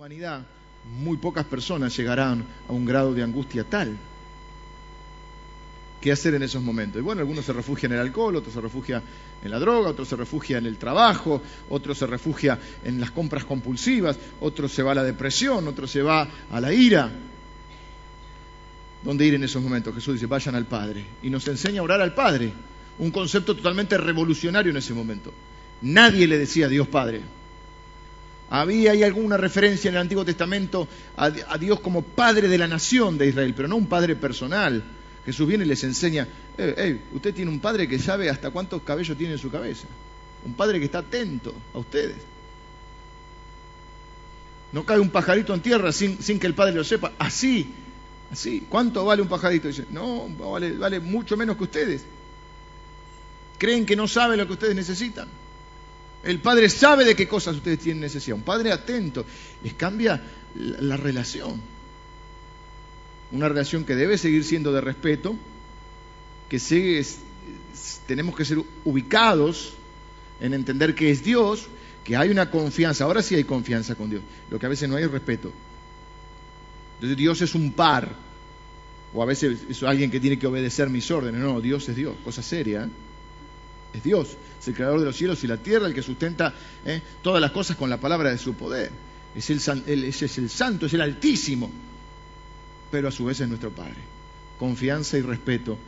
humanidad, muy pocas personas llegarán a un grado de angustia tal. ¿Qué hacer en esos momentos? Y bueno, algunos se refugian en el alcohol, otros se refugian en la droga, otros se refugian en el trabajo, otros se refugian en las compras compulsivas, otros se va a la depresión, otros se va a la ira. ¿Dónde ir en esos momentos? Jesús dice, vayan al Padre. Y nos enseña a orar al Padre. Un concepto totalmente revolucionario en ese momento. Nadie le decía a Dios Padre. Había ahí alguna referencia en el Antiguo Testamento a, Dios como Padre de la nación de Israel, pero no un Padre personal. Jesús viene y les enseña, hey, usted tiene un Padre que sabe hasta cuántos cabellos tiene en su cabeza. Un Padre que está atento a ustedes. No cae un pajarito en tierra sin, sin que el Padre lo sepa. Así, así. ¿Cuánto vale un pajarito? Dice, no, vale, vale mucho menos que ustedes. Creen que no sabe lo que ustedes necesitan. El padre sabe de qué cosas ustedes tienen necesidad. Un padre atento. Les cambia la, relación. Una relación que debe seguir siendo de respeto, que sigue, tenemos que ser ubicados en entender que es Dios, que hay una confianza. Ahora sí hay confianza con Dios. Lo que a veces no hay es respeto. Entonces Dios es un par. O a veces es alguien que tiene que obedecer mis órdenes. No, Dios es Dios. Cosa seria. ¿eh? Es Dios, es el creador de los cielos y la tierra, el que sustenta ¿eh? todas las cosas con la palabra de su poder. Es el, es el santo, es el altísimo, pero a su vez es nuestro Padre. Confianza y respeto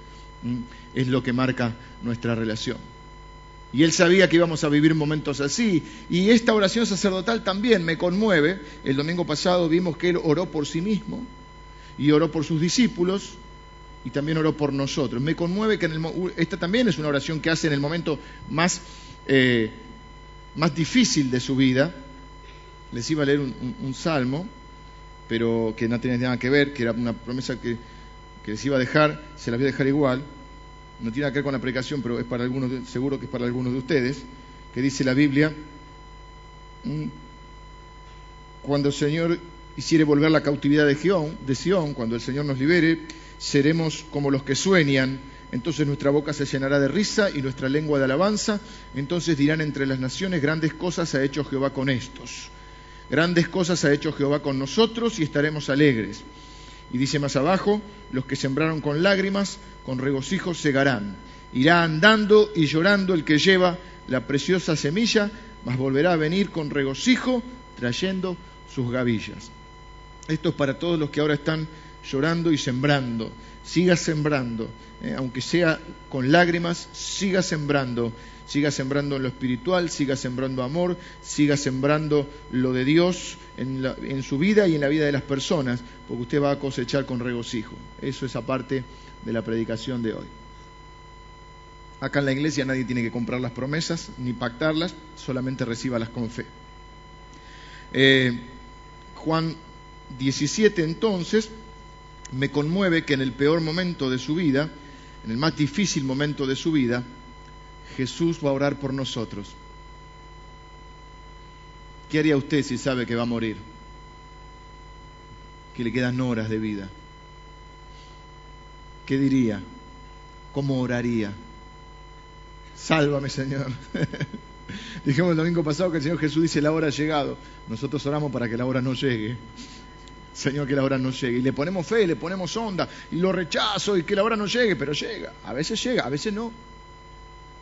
es lo que marca nuestra relación. Y él sabía que íbamos a vivir momentos así. Y esta oración sacerdotal también me conmueve. El domingo pasado vimos que él oró por sí mismo y oró por sus discípulos y también oró por nosotros. Me conmueve que en el, esta también es una oración que hace en el momento más, eh, más difícil de su vida. Les iba a leer un, salmo, pero que no tiene nada que ver, que era una promesa que, les iba a dejar, se la voy a dejar igual. No tiene nada que ver con la predicación, pero es para algunos, seguro que es para algunos de ustedes, que dice la Biblia, mm, cuando el Señor hiciere volver la cautividad de de Sion, cuando el Señor nos libere, seremos como los que sueñan, entonces nuestra boca se llenará de risa y nuestra lengua de alabanza, entonces dirán entre las naciones, grandes cosas ha hecho Jehová con estos, grandes cosas ha hecho Jehová con nosotros y estaremos alegres. Y dice más abajo, los que sembraron con lágrimas, con regocijo segarán. Irá andando y llorando el que lleva la preciosa semilla, mas volverá a venir con regocijo trayendo sus gavillas. Esto es para todos los que ahora están llorando y sembrando. Siga sembrando, eh, aunque sea con lágrimas, siga sembrando. Siga sembrando en lo espiritual, siga sembrando amor, siga sembrando lo de Dios en, su vida y en la vida de las personas, porque usted va a cosechar con regocijo. Eso es aparte de la predicación de hoy. Acá en la iglesia nadie tiene que comprar las promesas ni pactarlas, solamente recíbalas con fe. Eh, Juan 17 entonces me conmueve que en el peor momento de su vida, en el más difícil momento de su vida, Jesús va a orar por nosotros. ¿Qué haría usted si sabe que va a morir? Que le quedan horas de vida. ¿Qué diría? ¿Cómo oraría? Sálvame, Señor. Dijimos el domingo pasado que el Señor Jesús dice la hora ha llegado. Nosotros oramos para que la hora no llegue. Señor, que la hora no llegue. Y le ponemos fe, le ponemos onda, y lo rechazo, y que la hora no llegue, pero llega. A veces llega, a veces no.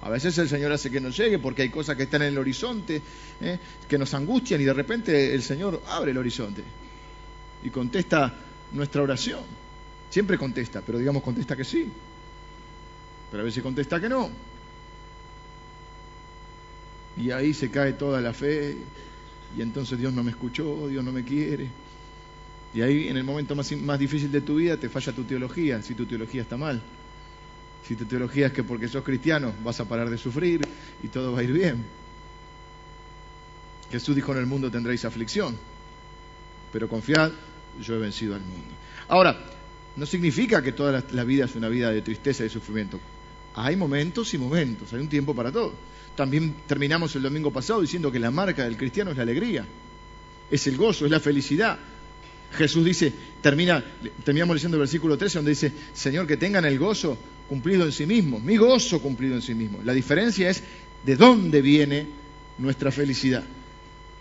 A veces el Señor hace que no llegue porque hay cosas que están en el horizonte, ¿eh? que nos angustian, y de repente el Señor abre el horizonte y contesta nuestra oración. Siempre contesta, pero digamos contesta que sí. Pero a veces contesta que no. Y ahí se cae toda la fe, y entonces Dios no me escuchó, Dios no me quiere. Y ahí en el momento más, difícil de tu vida te falla tu teología, si tu teología está mal. Si tu teología es que porque sos cristiano vas a parar de sufrir y todo va a ir bien. Jesús dijo en el mundo tendréis aflicción, pero confiad, yo he vencido al mundo. Ahora, no significa que toda la, vida es una vida de tristeza y de sufrimiento. Hay momentos y momentos, hay un tiempo para todo. También terminamos el domingo pasado diciendo que la marca del cristiano es la alegría, es el gozo, es la felicidad, Jesús dice, termina, terminamos leyendo el versículo 13 donde dice, Señor, que tengan el gozo cumplido en sí mismo, mi gozo cumplido en sí mismo. La diferencia es de dónde viene nuestra felicidad.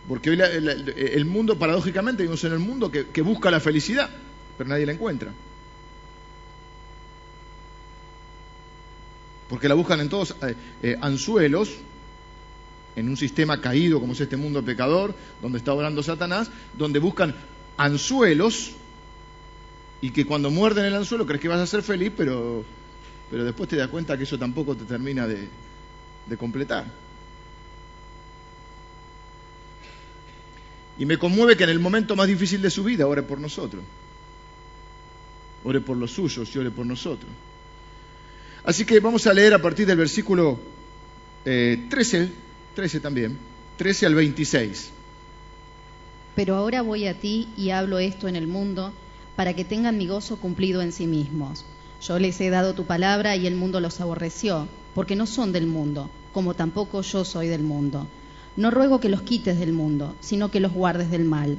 Porque hoy el mundo, paradójicamente, vivimos en el mundo que, busca la felicidad, pero nadie la encuentra. Porque la buscan en todos eh, eh, anzuelos, en un sistema caído como es este mundo pecador, donde está orando Satanás, donde buscan anzuelos y que cuando muerden el anzuelo crees que vas a ser feliz, pero, pero después te das cuenta que eso tampoco te termina de, completar. Y me conmueve que en el momento más difícil de su vida ore por nosotros. Ore por los suyos y ore por nosotros. Así que vamos a leer a partir del versículo 13, eh, 13 también, 13 al 26. Pero ahora voy a ti y hablo esto en el mundo para que tengan mi gozo cumplido en sí mismos. Yo les he dado tu palabra y el mundo los aborreció, porque no son del mundo, como tampoco yo soy del mundo. No ruego que los quites del mundo, sino que los guardes del mal.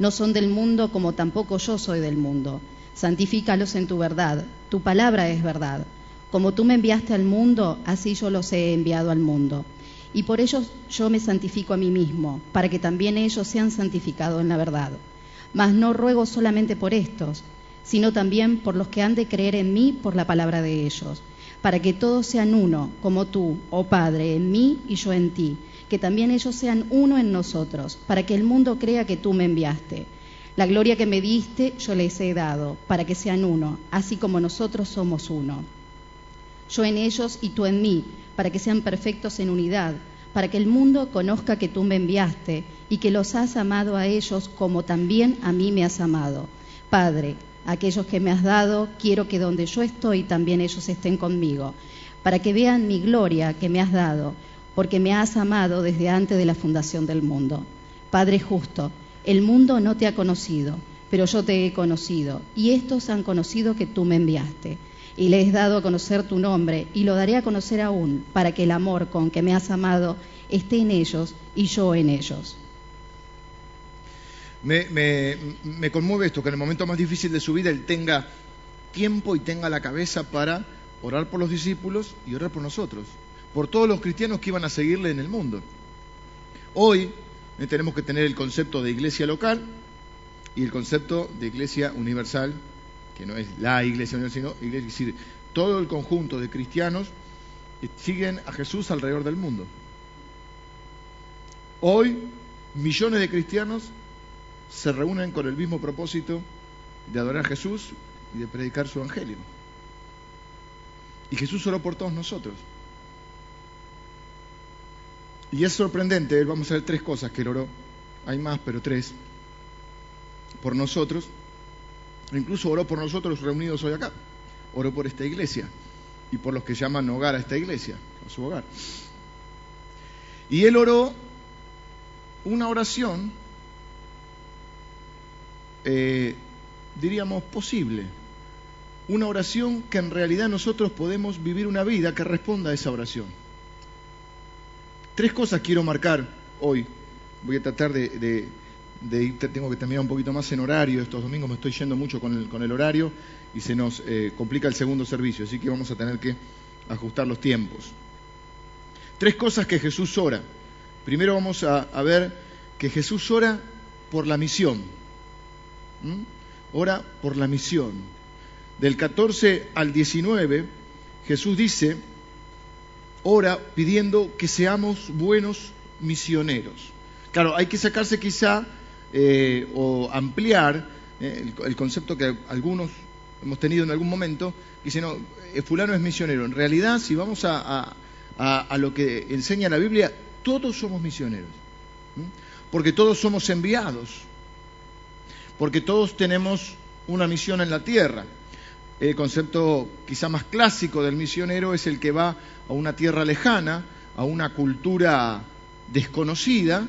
No son del mundo como tampoco yo soy del mundo. Santifícalos en tu verdad. Tu palabra es verdad. Como tú me enviaste al mundo, así yo los he enviado al mundo. Y por ellos yo me santifico a mí mismo, para que también ellos sean santificados en la verdad. Mas no ruego solamente por estos, sino también por los que han de creer en mí por la palabra de ellos, para que todos sean uno, como tú, oh Padre, en mí y yo en ti que también ellos sean uno en nosotros, para que el mundo crea que tú me enviaste. La gloria que me diste yo les he dado, para que sean uno, así como nosotros somos uno. Yo en ellos y tú en mí, para que sean perfectos en unidad, para que el mundo conozca que tú me enviaste y que los has amado a ellos como también a mí me has amado. Padre, aquellos que me has dado, quiero que donde yo estoy también ellos estén conmigo, para que vean mi gloria que me has dado porque me has amado desde antes de la fundación del mundo. Padre justo, el mundo no te ha conocido, pero yo te he conocido, y estos han conocido que tú me enviaste. Y les he dado a conocer tu nombre, y lo daré a conocer aún, para que el amor con que me has amado esté en ellos y yo en ellos. Me, me, conmueve esto, que en el momento más difícil de su vida él tenga tiempo y tenga la cabeza para orar por los discípulos y orar por nosotros por todos los cristianos que iban a seguirle en el mundo. Hoy eh, tenemos que tener el concepto de iglesia local y el concepto de iglesia universal, que no es la iglesia sino es decir, todo el conjunto de cristianos siguen a Jesús alrededor del mundo. Hoy millones de cristianos se reúnen con el mismo propósito de adorar a Jesús y de predicar su evangelio. Y Jesús oró por todos nosotros. Y es sorprendente, vamos a ver tres cosas que él oró, hay más, pero tres, por nosotros, incluso oró por nosotros reunidos hoy acá, oró por esta iglesia y por los que llaman hogar a esta iglesia, a su hogar. Y él oró una oración, eh, diríamos, posible, una oración que en realidad nosotros podemos vivir una vida que responda a esa oración. Tres cosas quiero marcar hoy. Voy a tratar de, ir, tengo que terminar un poquito más en horario. Estos domingos me estoy yendo mucho con el, horario y se nos eh, complica el segundo servicio, así que vamos a tener que ajustar los tiempos. Tres cosas que Jesús ora. Primero vamos a, ver que Jesús ora por la misión. Ora por la misión. Del 14 al 19, Jesús dice, ora pidiendo que seamos buenos misioneros. Claro, hay que sacarse quizá eh, o ampliar eh, el, concepto que algunos hemos tenido en algún momento, que dice, no, eh, fulano es misionero. En realidad, si vamos a, lo que enseña la Biblia, todos somos misioneros, porque todos somos enviados, porque todos tenemos una misión en la tierra. El concepto quizá más clásico del misionero es el que va a una tierra lejana, a una cultura desconocida,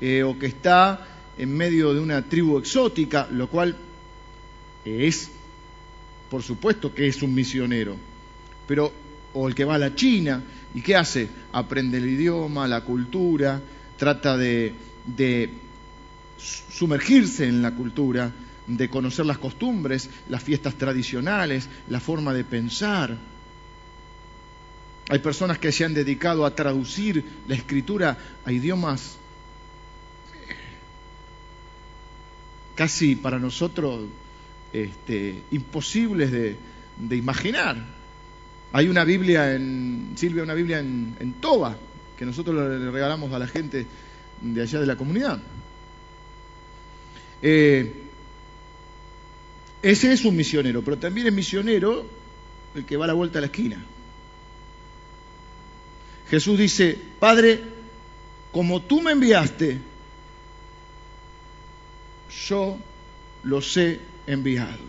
eh, o que está en medio de una tribu exótica, lo cual es, por supuesto que es un misionero, pero, o el que va a la China, ¿y qué hace? Aprende el idioma, la cultura, trata de, de sumergirse en la cultura, de conocer las costumbres, las fiestas tradicionales, la forma de pensar. Hay personas que se han dedicado a traducir la escritura a idiomas casi para nosotros este, imposibles de, de, imaginar. Hay una Biblia en, Silvia, una Biblia en, Toba, que nosotros le regalamos a la gente de allá de la comunidad. Eh, ese es un misionero, pero también es misionero el que va a la vuelta a la esquina. Jesús dice, Padre, como tú me enviaste, yo los he enviado.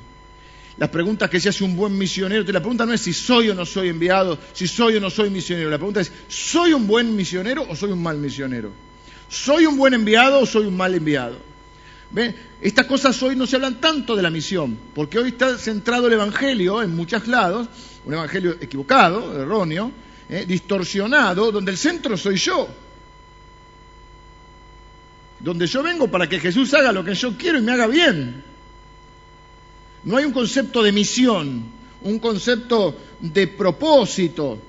Las preguntas que se hace un buen misionero, la pregunta no es si soy o no soy enviado, si soy o no soy misionero, la pregunta es, ¿soy un buen misionero o soy un mal misionero? ¿Soy un buen enviado o soy un mal enviado? ¿Ve? Estas cosas hoy no se hablan tanto de la misión, porque hoy está centrado el Evangelio en muchos lados, un Evangelio equivocado, erróneo, ¿eh? distorsionado, donde el centro soy yo. Donde yo vengo para que Jesús haga lo que yo quiero y me haga bien. No hay un concepto de misión, un concepto de propósito.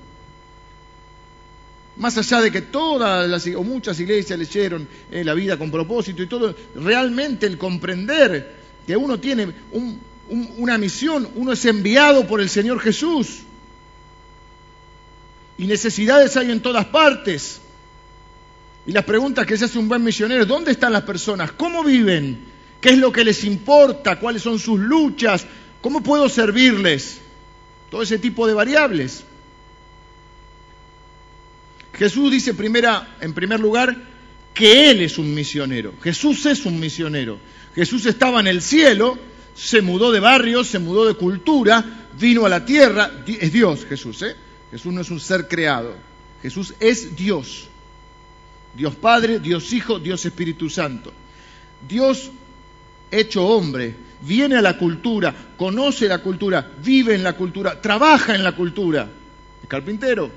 Más allá de que todas las o muchas iglesias leyeron eh, la vida con propósito y todo, realmente el comprender que uno tiene una misión, uno es enviado por el Señor Jesús. Y necesidades hay en todas partes. Y las preguntas que se hace un buen misionero, ¿dónde están las personas? ¿Cómo viven? ¿Qué es lo que les importa? ¿Cuáles son sus luchas? ¿Cómo puedo servirles? Todo ese tipo de variables. Jesús dice primera, en primer lugar que Él es un misionero. Jesús es un misionero. Jesús estaba en el cielo, se mudó de barrio, se mudó de cultura, vino a la tierra. Es Dios Jesús, ¿eh? Jesús no es un ser creado. Jesús es Dios. Dios Padre, Dios Hijo, Dios Espíritu Santo. Dios hecho hombre, viene a la cultura, conoce la cultura, vive en la cultura, trabaja en la cultura. Es carpintero.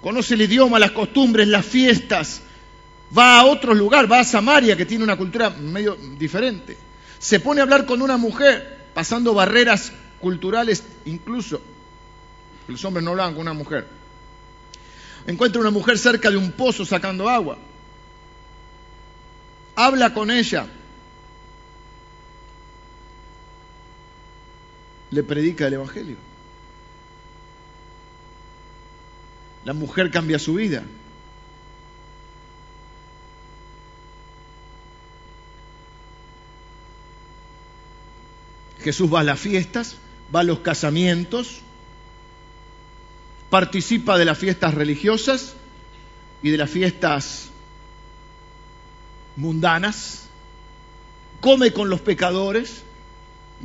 Conoce el idioma, las costumbres, las fiestas. Va a otro lugar, va a Samaria, que tiene una cultura medio diferente. Se pone a hablar con una mujer, pasando barreras culturales incluso. Los hombres no hablan con una mujer. Encuentra una mujer cerca de un pozo sacando agua habla con ella, le predica el Evangelio. La mujer cambia su vida. Jesús va a las fiestas, va a los casamientos, participa de las fiestas religiosas y de las fiestas mundanas, come con los pecadores,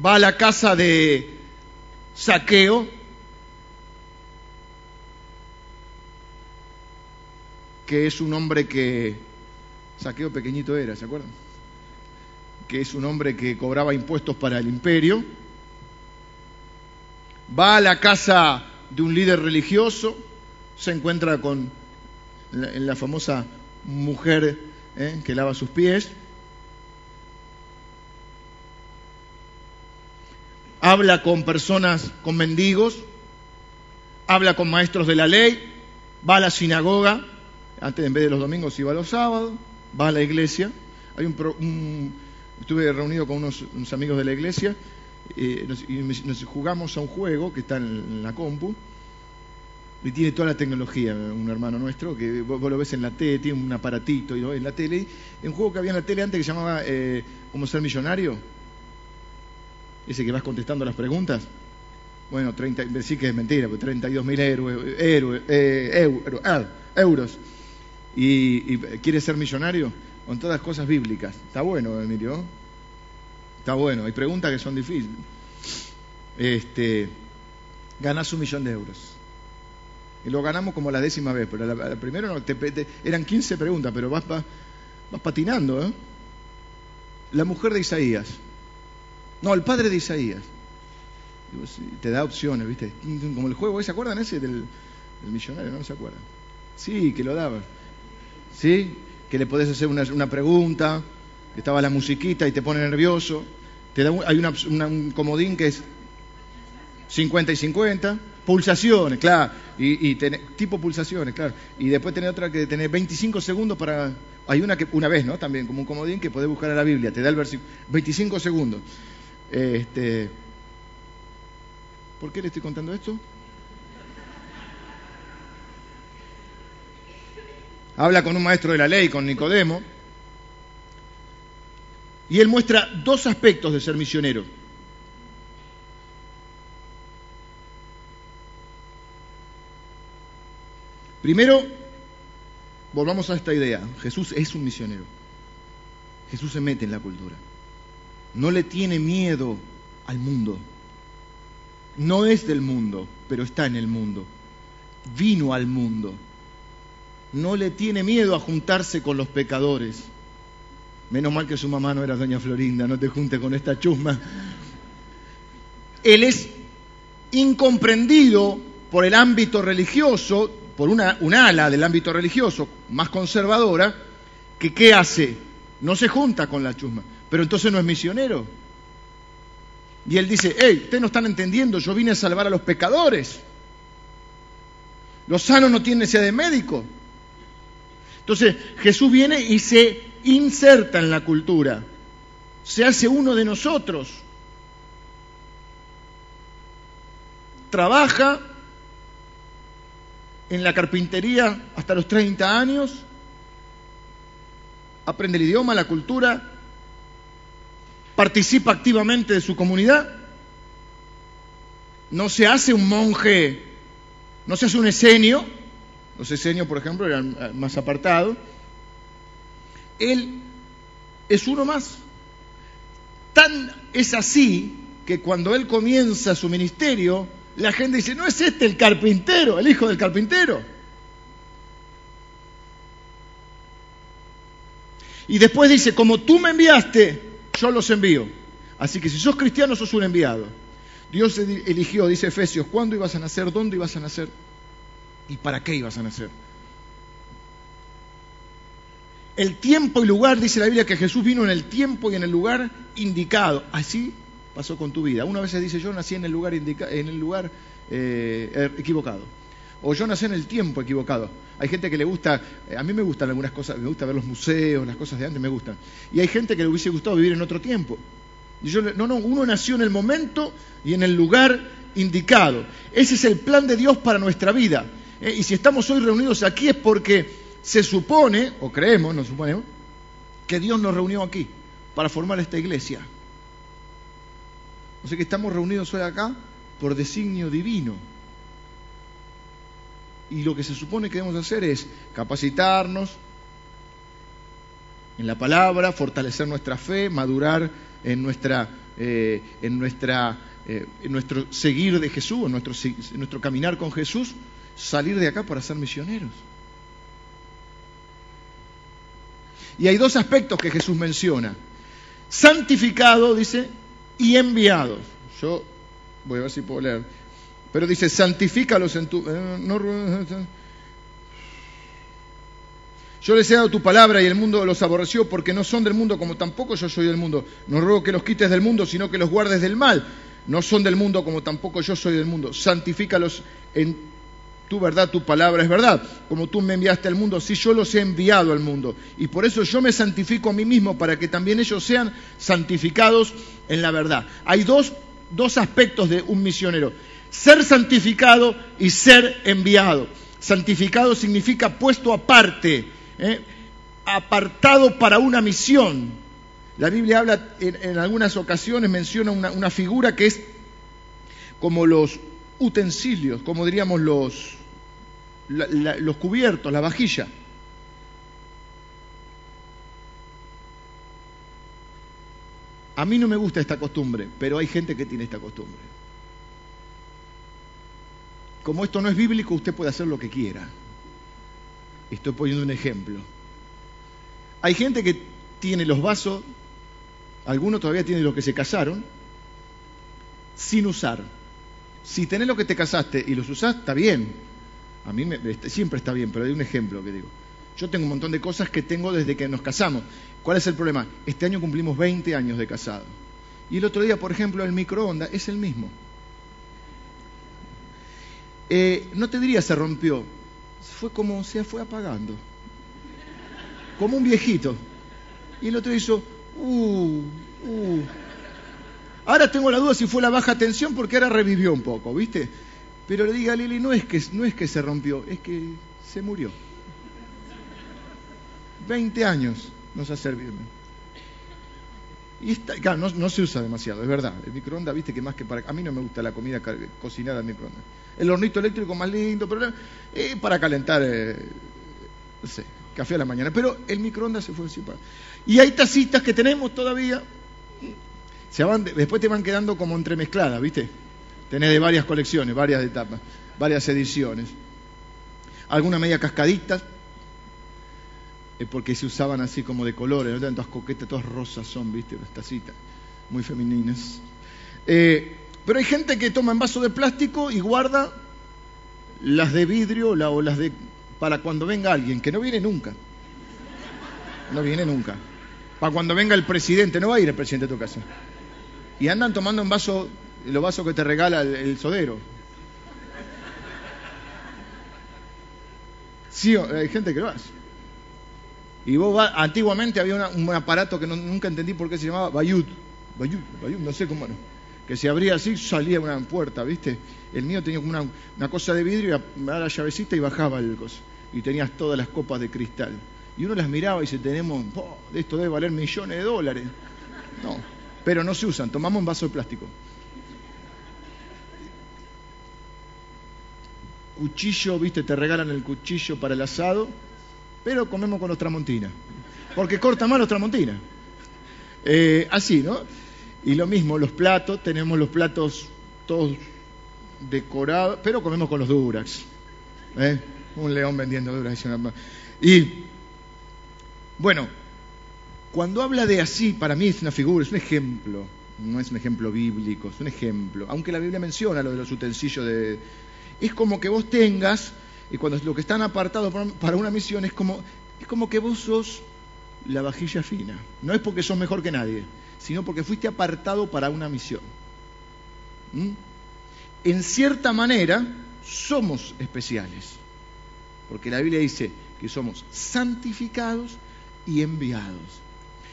va a la casa de saqueo, que es un hombre que, saqueo pequeñito era, ¿se acuerdan? Que es un hombre que cobraba impuestos para el imperio, va a la casa de un líder religioso, se encuentra con la, famosa mujer ¿eh? que lava sus pies. Habla con personas, con mendigos, habla con maestros de la ley, va a la sinagoga, antes en vez de los domingos iba a los sábados, va a la iglesia. Hay un, estuve reunido con unos, amigos de la iglesia eh, y nos, jugamos a un juego que está en la compu, y tiene toda la tecnología, un hermano nuestro, que vos, lo ves en la tele, tiene un aparatito y en la tele. Un juego que había en la tele antes que se llamaba eh, ¿Cómo ser millonario? Ese que vas contestando las preguntas. Bueno, 30, sí que es mentira, pero 32 mil eh, ah, euros. Y, y quiere ser millonario con todas cosas bíblicas. Está bueno, Emilio. Está bueno. Hay preguntas que son difíciles. Este, ganas un millón de euros y lo ganamos como la décima vez, pero la, primero no, eran 15 preguntas, pero vas, vas, patinando. ¿eh? La mujer de Isaías. No, el padre de Isaías. te da opciones, ¿viste? Como el juego, ¿se acuerdan ese del, millonario? ¿No se acuerdan? Sí, que lo daba. ¿Sí? Que le podés hacer una pregunta, estaba la musiquita y te pone nervioso. Te da, hay una, un comodín que es 50 y 50 Pulsaciones, claro. Y, tipo pulsaciones, claro. Y después tener otra que tener 25 segundos para... Hay una que, una vez, ¿no? También, como un comodín que podés buscar en la Biblia, te da el versículo. 25 segundos. Este, ¿Por qué le estoy contando esto? Habla con un maestro de la ley, con Nicodemo, y él muestra dos aspectos de ser misionero. Primero, volvamos a esta idea. Jesús es un misionero. Jesús se mete en la cultura. No le tiene miedo al mundo. No es del mundo, pero está en el mundo. Vino al mundo. No le tiene miedo a juntarse con los pecadores. Menos mal que su mamá no era doña Florinda, no te junte con esta chusma. Él es incomprendido por el ámbito religioso, por una, un ala del ámbito religioso más conservadora, que ¿qué hace? No se junta con la chusma, pero entonces no es misionero. Y él dice, hey, ustedes no están entendiendo, yo vine a salvar a los pecadores. Los sanos no tienen necesidad de médico. Entonces Jesús viene y se inserta en la cultura, se hace uno de nosotros. Trabaja en la carpintería hasta los 30 años, aprende el idioma, la cultura, participa activamente de su comunidad, no se hace un monje, no se hace un esenio, los esenios, por ejemplo, eran eh, más apartados, él es uno más. Tan es así que cuando él comienza su ministerio, la gente dice, no es este el carpintero, el hijo del carpintero. Y después dice, como tú me enviaste, yo los envío. Así que si sos cristiano, sos un enviado. Dios eligió, dice Efesios, cuándo ibas a nacer, dónde ibas a nacer y para qué ibas a nacer. El tiempo y lugar, dice la Biblia, que Jesús vino en el tiempo y en el lugar indicado. Así pasó con tu vida. Una vez dice, yo nací en el lugar, eh, er, equivocado. O yo nací en el tiempo equivocado. Hay gente que le gusta, eh, a mí me gustan algunas cosas, me gusta ver los museos, las cosas de antes me gustan. Y hay gente que le hubiese gustado vivir en otro tiempo. Yo, no, no, uno nació en el momento y en el lugar indicado. Ese es el plan de Dios para nuestra vida. Eh, y si estamos hoy reunidos aquí es porque se supone, o creemos, nos suponemos, que Dios nos reunió aquí para formar esta iglesia. O sea que estamos reunidos hoy acá por designio divino. Y lo que se supone que debemos hacer es capacitarnos en la palabra, fortalecer nuestra fe, madurar en nuestra, eh, en nuestra, eh, en nuestro seguir de Jesús, en nuestro, en nuestro caminar con Jesús, salir de acá para ser misioneros. Y hay dos aspectos que Jesús menciona. Santificado, dice, y enviados. Yo voy a ver si puedo leer. Pero dice, santifícalos en tu... Eh, yo les he dado tu palabra y el mundo los aborreció porque no son del mundo como tampoco yo soy del mundo. No ruego que los quites del mundo, sino que los guardes del mal. No son del mundo como tampoco yo soy del mundo. Santifícalos en tu verdad, tu palabra es verdad, como tú me enviaste al mundo, si yo los he enviado al mundo. Y por eso yo me santifico a mí mismo, para que también ellos sean santificados en la verdad. Hay dos, dos aspectos de un misionero, ser santificado y ser enviado. Santificado significa puesto aparte, ¿eh? apartado para una misión. La Biblia habla en, algunas ocasiones, menciona una, una figura que es como los utensilios, como diríamos los, los cubiertos, la vajilla. A mí no me gusta esta costumbre, pero hay gente que tiene esta costumbre. Como esto no es bíblico, usted puede hacer lo que quiera. Estoy poniendo un ejemplo. Hay gente que tiene los vasos, algunos todavía tienen los que se casaron, sin usar. Si tenés lo que te casaste y los usás, está bien. A mí este, siempre está bien, pero hay un ejemplo que digo. Yo tengo un montón de cosas que tengo desde que nos casamos. ¿Cuál es el problema? Este año cumplimos 20 años de casado. Y el otro día, por ejemplo, el microondas es el mismo. eh, no te diría se rompió, fue como se fue apagando, como un viejito. Y el otro hizo, uh, uh. Ahora tengo la duda si fue la baja tensión porque ahora revivió un poco, ¿viste? Pero le diga a Lili, no es que, no es que se rompió, es que se murió. 20 años nos ha servido. Y está, claro, no, se usa demasiado, es verdad. El microondas, viste que más que para. A mí no me gusta la comida cocinada en microondas. El hornito eléctrico más lindo, pero eh, para calentar, eh, no sé, café a la mañana. Pero el microondas se fue encima. Y hay tacitas que tenemos todavía. Se van, después te van quedando como entremezcladas, ¿viste? Tenés de varias colecciones, varias etapas, varias ediciones. Algunas media cascaditas, porque se usaban así como de colores, ¿no? todas coquetas, todas rosas son, ¿viste? Las tacitas, muy femeninas. Eh, pero hay gente que toma en vaso de plástico y guarda las de vidrio o las de para cuando venga alguien, que no viene nunca. No viene nunca. Para cuando venga el presidente, no va a ir el presidente a tu casa. Y andan tomando en vaso, los vasos que te regala el, sodero. Sí, hay gente que lo hace. Y vos vas, antiguamente había un aparato que nunca entendí por qué se llamaba Bayut. Bayut, Bayut, no sé cómo era. Que se abría así, salía una puerta, ¿viste? El mío tenía como una, cosa de vidrio, y daba la llavecita y bajaba el coso. Y tenías todas las copas de cristal. Y uno las miraba y dice, tenemos, esto debe valer millones de dólares. No, pero no se usan, tomamos un vaso de plástico. Cuchillo, ¿viste? Te regalan el cuchillo para el asado pero comemos con los tramontina, porque corta más los tramontina. Eh, así, ¿no? Y lo mismo, los platos, tenemos los platos todos decorados, pero comemos con los Durax. ¿eh? Un león vendiendo Durax. Y, bueno, cuando habla de así, para mí es una figura, es un ejemplo, no es un ejemplo bíblico, es un ejemplo. Aunque la Biblia menciona lo de los utensilios de... Es como que vos tengas y cuando lo que están apartados para una misión es como, es como que vos sos la vajilla fina. No es porque sos mejor que nadie, sino porque fuiste apartado para una misión. ¿Mm? En cierta manera, somos especiales. Porque la Biblia dice que somos santificados y enviados.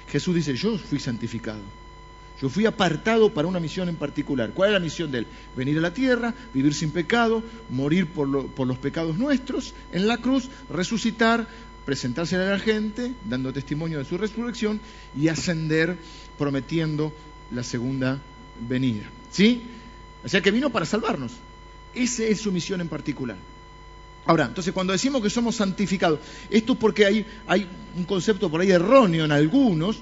Jesús dice, yo fui santificado. Yo fui apartado para una misión en particular. ¿Cuál es la misión de él? Venir a la tierra, vivir sin pecado, morir por, los pecados nuestros en la cruz, resucitar, presentarse a la gente, dando testimonio de su resurrección y ascender prometiendo la segunda venida. ¿Sí? O sea que vino para salvarnos. Esa es su misión en particular. Ahora, entonces cuando decimos que somos santificados, esto es porque hay, hay un concepto por ahí erróneo en algunos,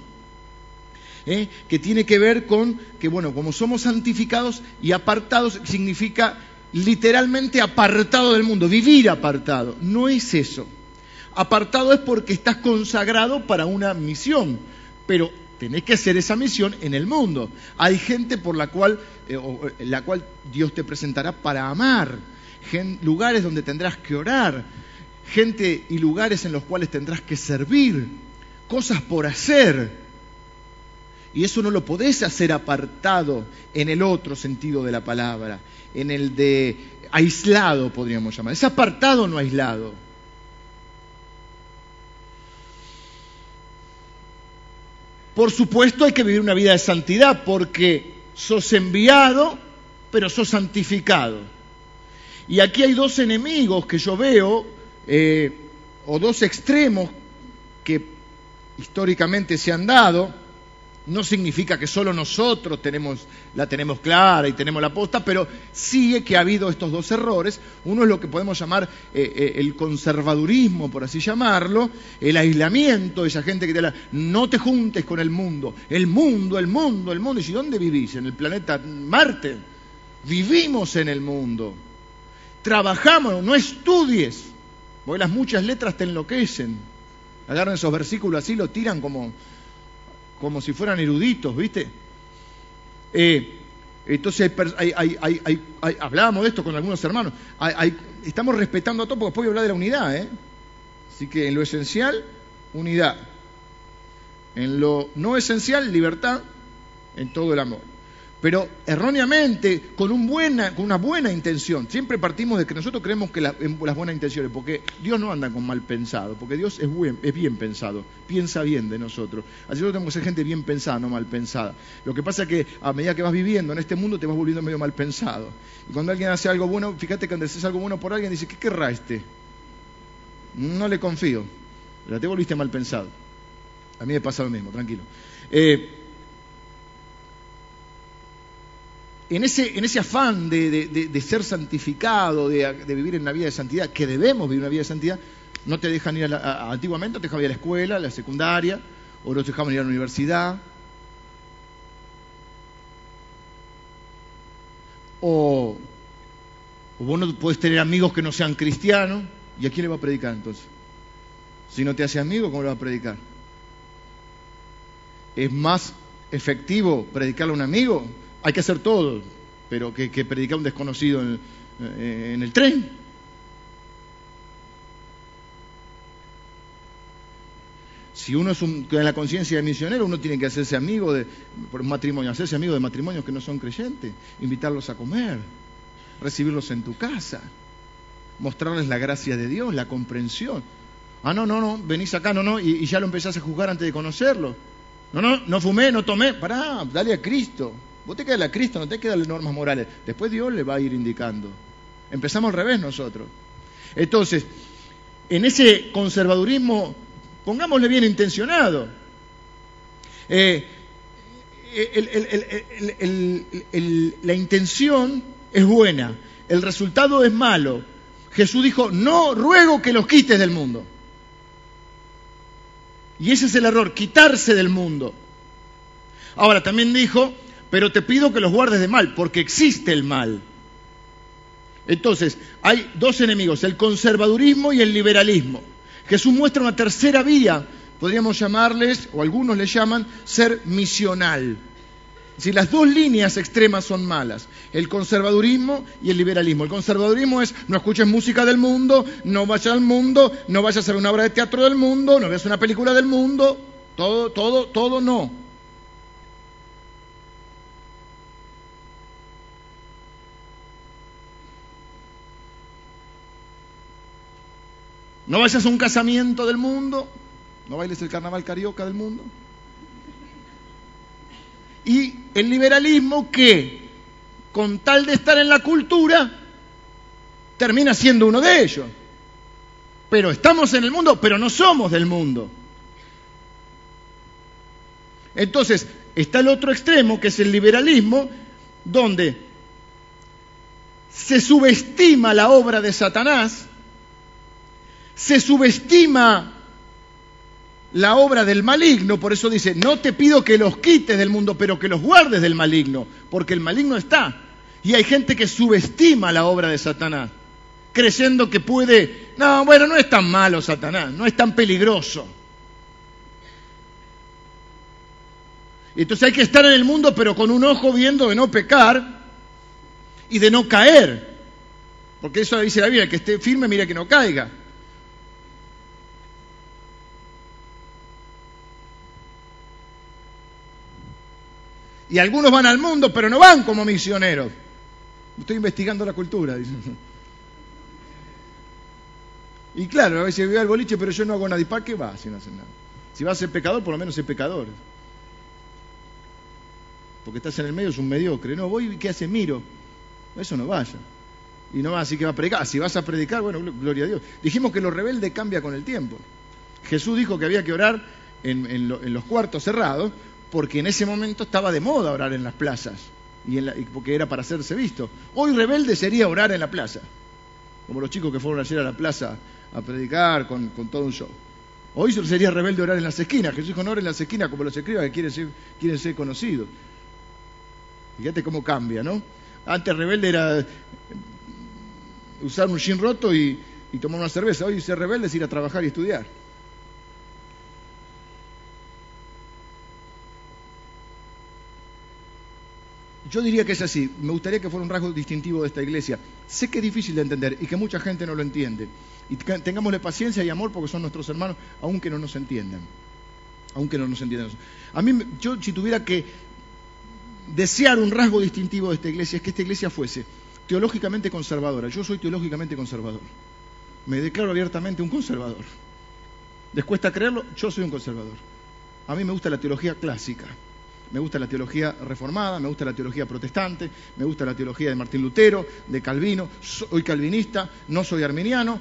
¿eh? que tiene que ver con que, bueno, como somos santificados y apartados, significa literalmente apartado del mundo, vivir apartado. No es eso. Apartado es porque estás consagrado para una misión, pero tenés que hacer esa misión en el mundo. Hay gente por la cual, eh, la cual Dios te presentará para amar, lugares donde tendrás que orar, gente y lugares en los cuales tendrás que servir, cosas por hacer. Y eso no lo podés hacer apartado en el otro sentido de la palabra, en el de aislado, podríamos llamar. Es apartado, no aislado. Por supuesto hay que vivir una vida de santidad porque sos enviado, pero sos santificado. Y aquí hay dos enemigos que yo veo, eh, o dos extremos que históricamente se han dado no significa que solo nosotros la tenemos clara y tenemos la posta, pero sí que ha habido estos dos errores. Uno es lo que podemos llamar eh, eh, el conservadurismo, por así llamarlo, el aislamiento, esa gente que te la, no te juntes con el mundo, el mundo, el mundo, el mundo. ¿Y dónde vivís? En el planeta Marte. Vivimos en el mundo. Trabajamos, no estudies. Porque las muchas letras te enloquecen. Agarran esos versículos así, lo tiran como como si fueran eruditos, ¿viste? Eh, entonces hablábamos de esto con algunos hermanos. estamos respetando a todos, porque después voy a hablar de la unidad, ¿eh? Así que en lo esencial, unidad. En lo no esencial, libertad, en todo el amor. Pero erróneamente, con, una buena intención. Siempre partimos de que nosotros creemos que las buenas intenciones, porque Dios no anda con mal pensado, porque Dios es, bien pensado, piensa bien de nosotros. Así nosotros tenemos que ser gente bien pensada, no mal pensada. Lo que pasa es que a medida que vas viviendo en este mundo te vas volviendo medio mal pensado. Y cuando alguien hace algo bueno, fíjate que cuando haces algo bueno por alguien, dice, ¿qué querrá este? No le confío, pero te volviste mal pensado. A mí me pasa lo mismo, tranquilo. Eh, en ese, en ese afán de, ser santificado, de, vivir en una vida de santidad, que debemos vivir una vida de santidad, no te dejan ir a la, antiguamente te dejaban ir a la escuela, a la secundaria, o no te dejaban ir a la universidad. O, o vos no puedes tener amigos que no sean cristianos, ¿y a quién le va a predicar entonces? Si no te hace amigo, ¿cómo le va a predicar? ¿Es más efectivo predicarle a un amigo hay que hacer todo, pero que, que predicar a un desconocido en, eh, el tren. Si uno es un, la conciencia de misionero, uno tiene que hacerse amigo de, por un matrimonio, hacerse amigo de matrimonios que no son creyentes, invitarlos a comer, recibirlos en tu casa, mostrarles la gracia de Dios, la comprensión. Ah, no, no, no, venís acá, no, no, y, y ya lo empezás a juzgar antes de conocerlo. No, no, no fumé, no tomé, pará, dale a Cristo. Vos te quedas a Cristo, no te quedas las normas morales. Después Dios le va a ir indicando. Empezamos al revés nosotros. Entonces, en ese conservadurismo, pongámosle bien intencionado. la intención es buena, el resultado es malo. Jesús dijo, no ruego que los quites del mundo. Y ese es el error, quitarse del mundo. Ahora, también dijo, pero te pido que los guardes de mal, porque existe el mal. Entonces, hay dos enemigos, el conservadurismo y el liberalismo. Jesús muestra una tercera vía, podríamos llamarles, o algunos le llaman, ser misional. Si las dos líneas extremas son malas, el conservadurismo y el liberalismo. El conservadurismo es no escuches música del mundo, no vayas al mundo, no vayas a ver una obra de teatro del mundo, no veas una película del mundo, todo, todo, todo no. No vayas a un casamiento del mundo, no bailes el carnaval carioca del mundo. Y el liberalismo que, con tal de estar en la cultura, termina siendo uno de ellos. Pero estamos en el mundo, pero no somos del mundo. Entonces, está el otro extremo, que es el liberalismo, donde se subestima la obra de Satanás se subestima la obra del maligno, por eso dice, no te pido que los quites del mundo, pero que los guardes del maligno, porque el maligno está. Y hay gente que subestima la obra de Satanás, creyendo que puede, no, bueno, no es tan malo Satanás, no es tan peligroso. Entonces hay que estar en el mundo, pero con un ojo viendo de no pecar y de no caer. Porque eso dice la Biblia, que esté firme, mira que no caiga. Y algunos van al mundo, pero no van como misioneros. Estoy investigando la cultura, Y claro, a veces voy al boliche, pero yo no hago nada. ¿Y para qué va si no hace nada? Si vas a ser pecador, por lo menos es pecador. Porque estás en el medio, es un mediocre. No, voy, ¿qué hace? Miro. Eso no vaya. Y no va así que va a predicar. Si vas a predicar, bueno, gloria a Dios. Dijimos que lo rebelde cambia con el tiempo. Jesús dijo que había que orar en los cuartos cerrados porque en ese momento estaba de moda orar en las plazas, y, porque era para hacerse visto. Hoy rebelde sería orar en la plaza, como los chicos que fueron ayer a la plaza a predicar con, todo un show. Hoy sería rebelde orar en las esquinas. Jesús dijo, no en las esquinas como los escribas que quieren ser, conocidos. Fíjate cómo cambia, ¿no? Antes rebelde era usar un jean roto y, y tomar una cerveza. Hoy ser rebelde es ir a trabajar y estudiar. Yo diría que es así. Me gustaría que fuera un rasgo distintivo de esta iglesia. Sé que es difícil de entender y que mucha gente no lo entiende. Y tengámosle paciencia y amor porque son nuestros hermanos, aunque no nos entiendan. Aunque no nos entiendan. A mí, yo si tuviera que desear un rasgo distintivo de esta iglesia es que esta iglesia fuese teológicamente conservadora. Yo soy teológicamente conservador. Me declaro abiertamente un conservador. ¿Les cuesta creerlo? Yo soy un conservador. A mí me gusta la teología clásica. Me gusta la teología reformada, me gusta la teología protestante, me gusta la teología de Martín Lutero, de Calvino. Soy calvinista, no soy arminiano.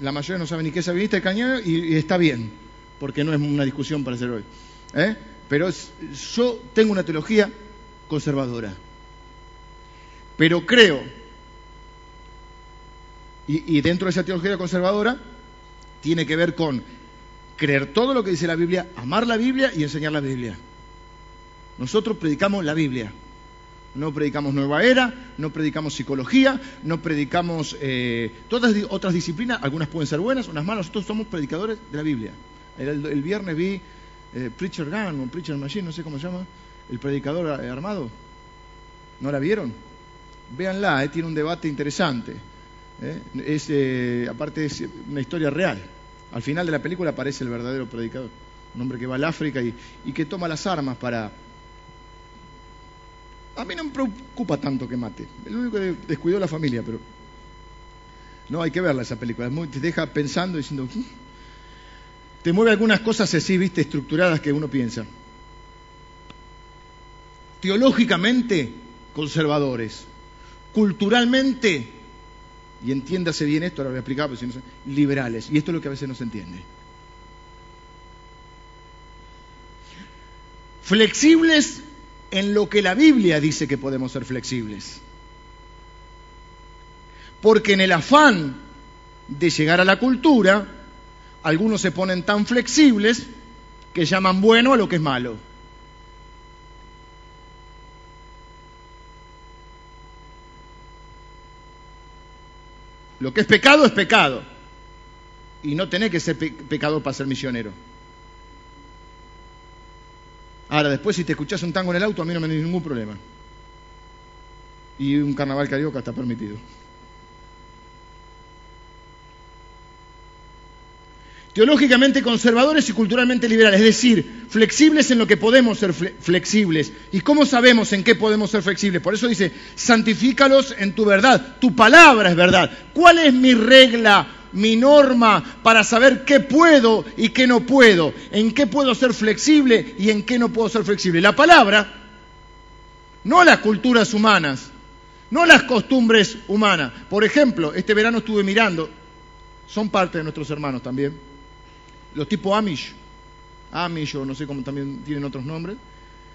La mayoría no sabe ni qué es arminista y y, está bien, porque no es una discusión para hacer hoy. ¿eh? Pero yo tengo una teología conservadora. Pero creo, y dentro de esa teología conservadora, tiene que ver con creer todo lo que dice la Biblia, amar la Biblia y enseñar la Biblia. Nosotros predicamos la Biblia. No predicamos nueva era, no predicamos psicología, no predicamos eh, todas otras disciplinas, algunas pueden ser buenas, unas malas, nosotros somos predicadores de la Biblia. El, viernes vi eh, Preacher Gun o Preacher Machine, no sé cómo se llama, el predicador eh, armado. ¿No la vieron? Véanla, tiene un debate interesante. Es, aparte es una historia real. Al final de la película aparece el verdadero predicador, un hombre que va al África y, que toma las armas para... A mí no me preocupa tanto que mate, el único que descuidó la familia, pero... No, hay que verla esa película, te deja pensando, diciendo... Mm". Te mueve algunas cosas así, viste, estructuradas que uno piensa. Teológicamente, conservadores. Culturalmente, y entiéndase bien esto, ahora lo voy a explicar, si no liberales. Y esto es lo que a veces no se entiende. Flexibles en lo que la Biblia dice que podemos ser flexibles. Porque en el afán de llegar a la cultura, algunos se ponen tan flexibles que llaman bueno a lo que es malo. Lo que es pecado es pecado. Y no tenés que ser pecador para ser misionero. Ahora, después si te escuchás un tango en el auto, a mí no me da ningún problema. Y un carnaval carioca está permitido. teológicamente conservadores y culturalmente liberales, es decir, flexibles en lo que podemos ser flexibles. ¿Y cómo sabemos en qué podemos ser flexibles? Por eso dice, santifícalos en tu verdad, tu palabra es verdad. ¿Cuál es mi regla, mi norma para saber qué puedo y qué no puedo? ¿En qué puedo ser flexible y en qué no puedo ser flexible? La palabra, no las culturas humanas, no las costumbres humanas. Por ejemplo, este verano estuve mirando, son parte de nuestros hermanos también los tipos Amish, Amish o no sé cómo también tienen otros nombres,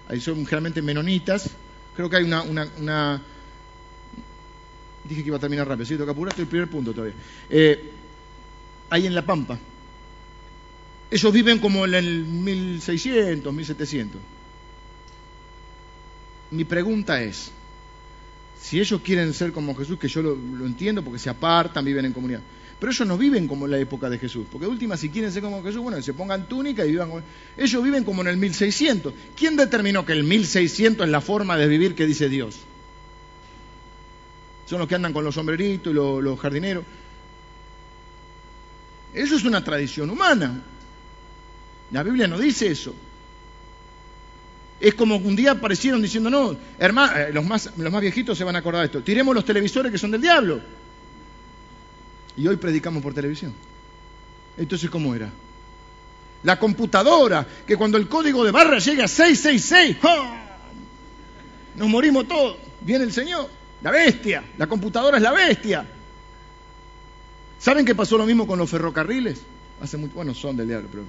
ahí son generalmente menonitas, creo que hay una, una, dije que iba a terminar rápido, ¿sí? Toca estoy el primer punto todavía. Eh, ahí en La Pampa. Ellos viven como en el 1600, 1700. Mi pregunta es, si ellos quieren ser como Jesús, que yo lo, entiendo porque se apartan, viven en comunidad, pero ellos no viven como en la época de Jesús. Porque de última, si quieren ser como Jesús, bueno, se pongan túnica y vivan como... Ellos viven como en el 1600. ¿Quién determinó que el 1600 es la forma de vivir que dice Dios? Son los que andan con los sombreritos y los, jardineros. Eso es una tradición humana. La Biblia no dice eso. Es como un día aparecieron diciendo, no, hermano, eh, los más, los más viejitos se van a acordar de esto. Tiremos los televisores que son del diablo. Y hoy predicamos por televisión. Entonces, ¿cómo era? La computadora, que cuando el código de barra llega a 666, nos morimos todos. Viene el Señor, la bestia. La computadora es la bestia. ¿Saben qué pasó lo mismo con los ferrocarriles? Hace muy, bueno, son del diablo, pero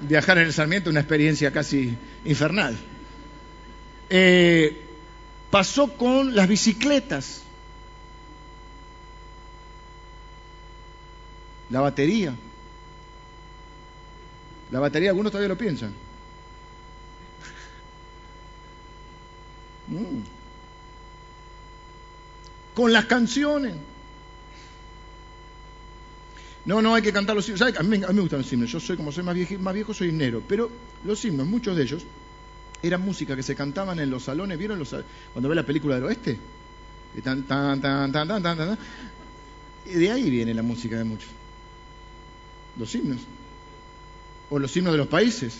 viajar en el Sarmiento una experiencia casi infernal. Eh, pasó con las bicicletas. La batería. La batería, algunos todavía lo piensan. Mm. Con las canciones. No, no hay que cantar los himnos. A mí, me gustan los himnos. Yo soy, como soy más viejo, más viejo, soy himnero. Pero los himnos, muchos de ellos, eran música que se cantaban en los salones. ¿Vieron los, cuando ve la película del oeste? tan, tan, tan, tan, tan, tan. Y de ahí viene la música de muchos los himnos, o los himnos de los países.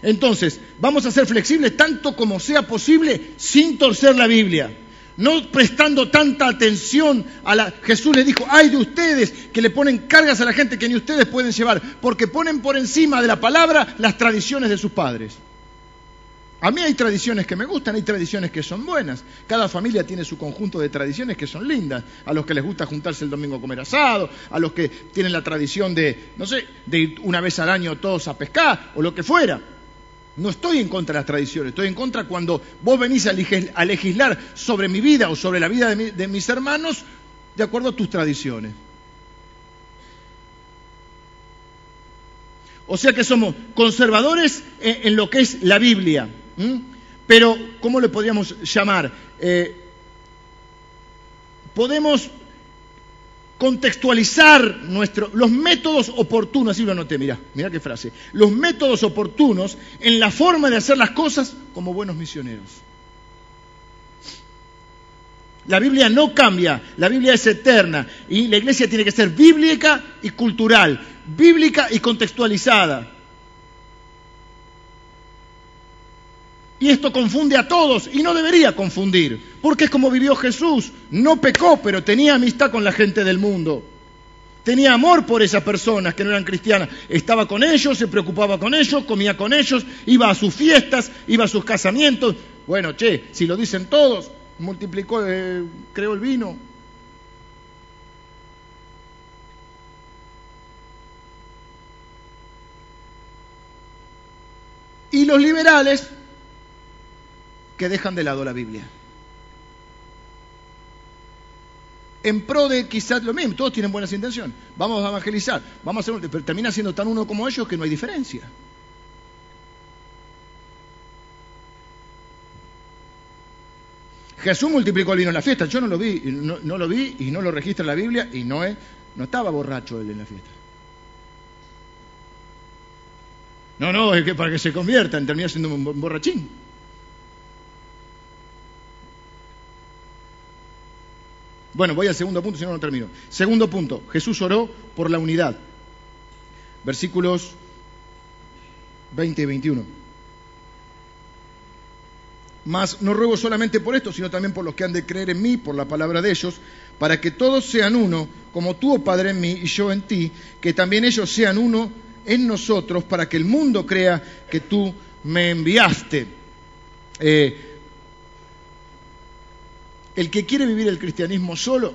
Entonces, vamos a ser flexibles tanto como sea posible sin torcer la Biblia. No prestando tanta atención a la... Jesús les dijo, ay de ustedes que le ponen cargas a la gente que ni ustedes pueden llevar, porque ponen por encima de la palabra las tradiciones de sus padres. A mí hay tradiciones que me gustan, hay tradiciones que son buenas. Cada familia tiene su conjunto de tradiciones que son lindas. A los que les gusta juntarse el domingo a comer asado, a los que tienen la tradición de, no sé, de ir una vez al año todos a pescar o lo que fuera. No estoy en contra de las tradiciones, estoy en contra cuando vos venís a legislar sobre mi vida o sobre la vida de, mis hermanos de acuerdo a tus tradiciones. O sea que somos conservadores en lo que es la Biblia. Pero, ¿cómo le podríamos llamar? Eh, podemos contextualizar nuestro, los métodos oportunos, así lo anoté, mira, mira qué frase, los métodos oportunos en la forma de hacer las cosas como buenos misioneros. La Biblia no cambia, la Biblia es eterna y la iglesia tiene que ser bíblica y cultural, bíblica y contextualizada. Y esto confunde a todos y no debería confundir, porque es como vivió Jesús. No pecó, pero tenía amistad con la gente del mundo. Tenía amor por esas personas que no eran cristianas. Estaba con ellos, se preocupaba con ellos, comía con ellos, iba a sus fiestas, iba a sus casamientos. Bueno, che, si lo dicen todos, multiplicó, eh, creó el vino. Y los liberales que dejan de lado la Biblia. En pro de quizás lo mismo, todos tienen buenas intenciones. Vamos a evangelizar, vamos a hacer, pero termina siendo tan uno como ellos que no hay diferencia. Jesús multiplicó el vino en la fiesta. Yo no lo vi, no, lo vi y no lo registra en la Biblia y no, es, no estaba borracho él en la fiesta. No, no, es que para que se conviertan termina siendo un borrachín. Bueno, voy al segundo punto, si no, no termino. Segundo punto, Jesús oró por la unidad. Versículos 20 y 21. Mas no ruego solamente por esto, sino también por los que han de creer en mí, por la palabra de ellos, para que todos sean uno, como tú, oh Padre, en mí y yo en ti, que también ellos sean uno en nosotros, para que el mundo crea que tú me enviaste. Eh, el que quiere vivir el cristianismo solo,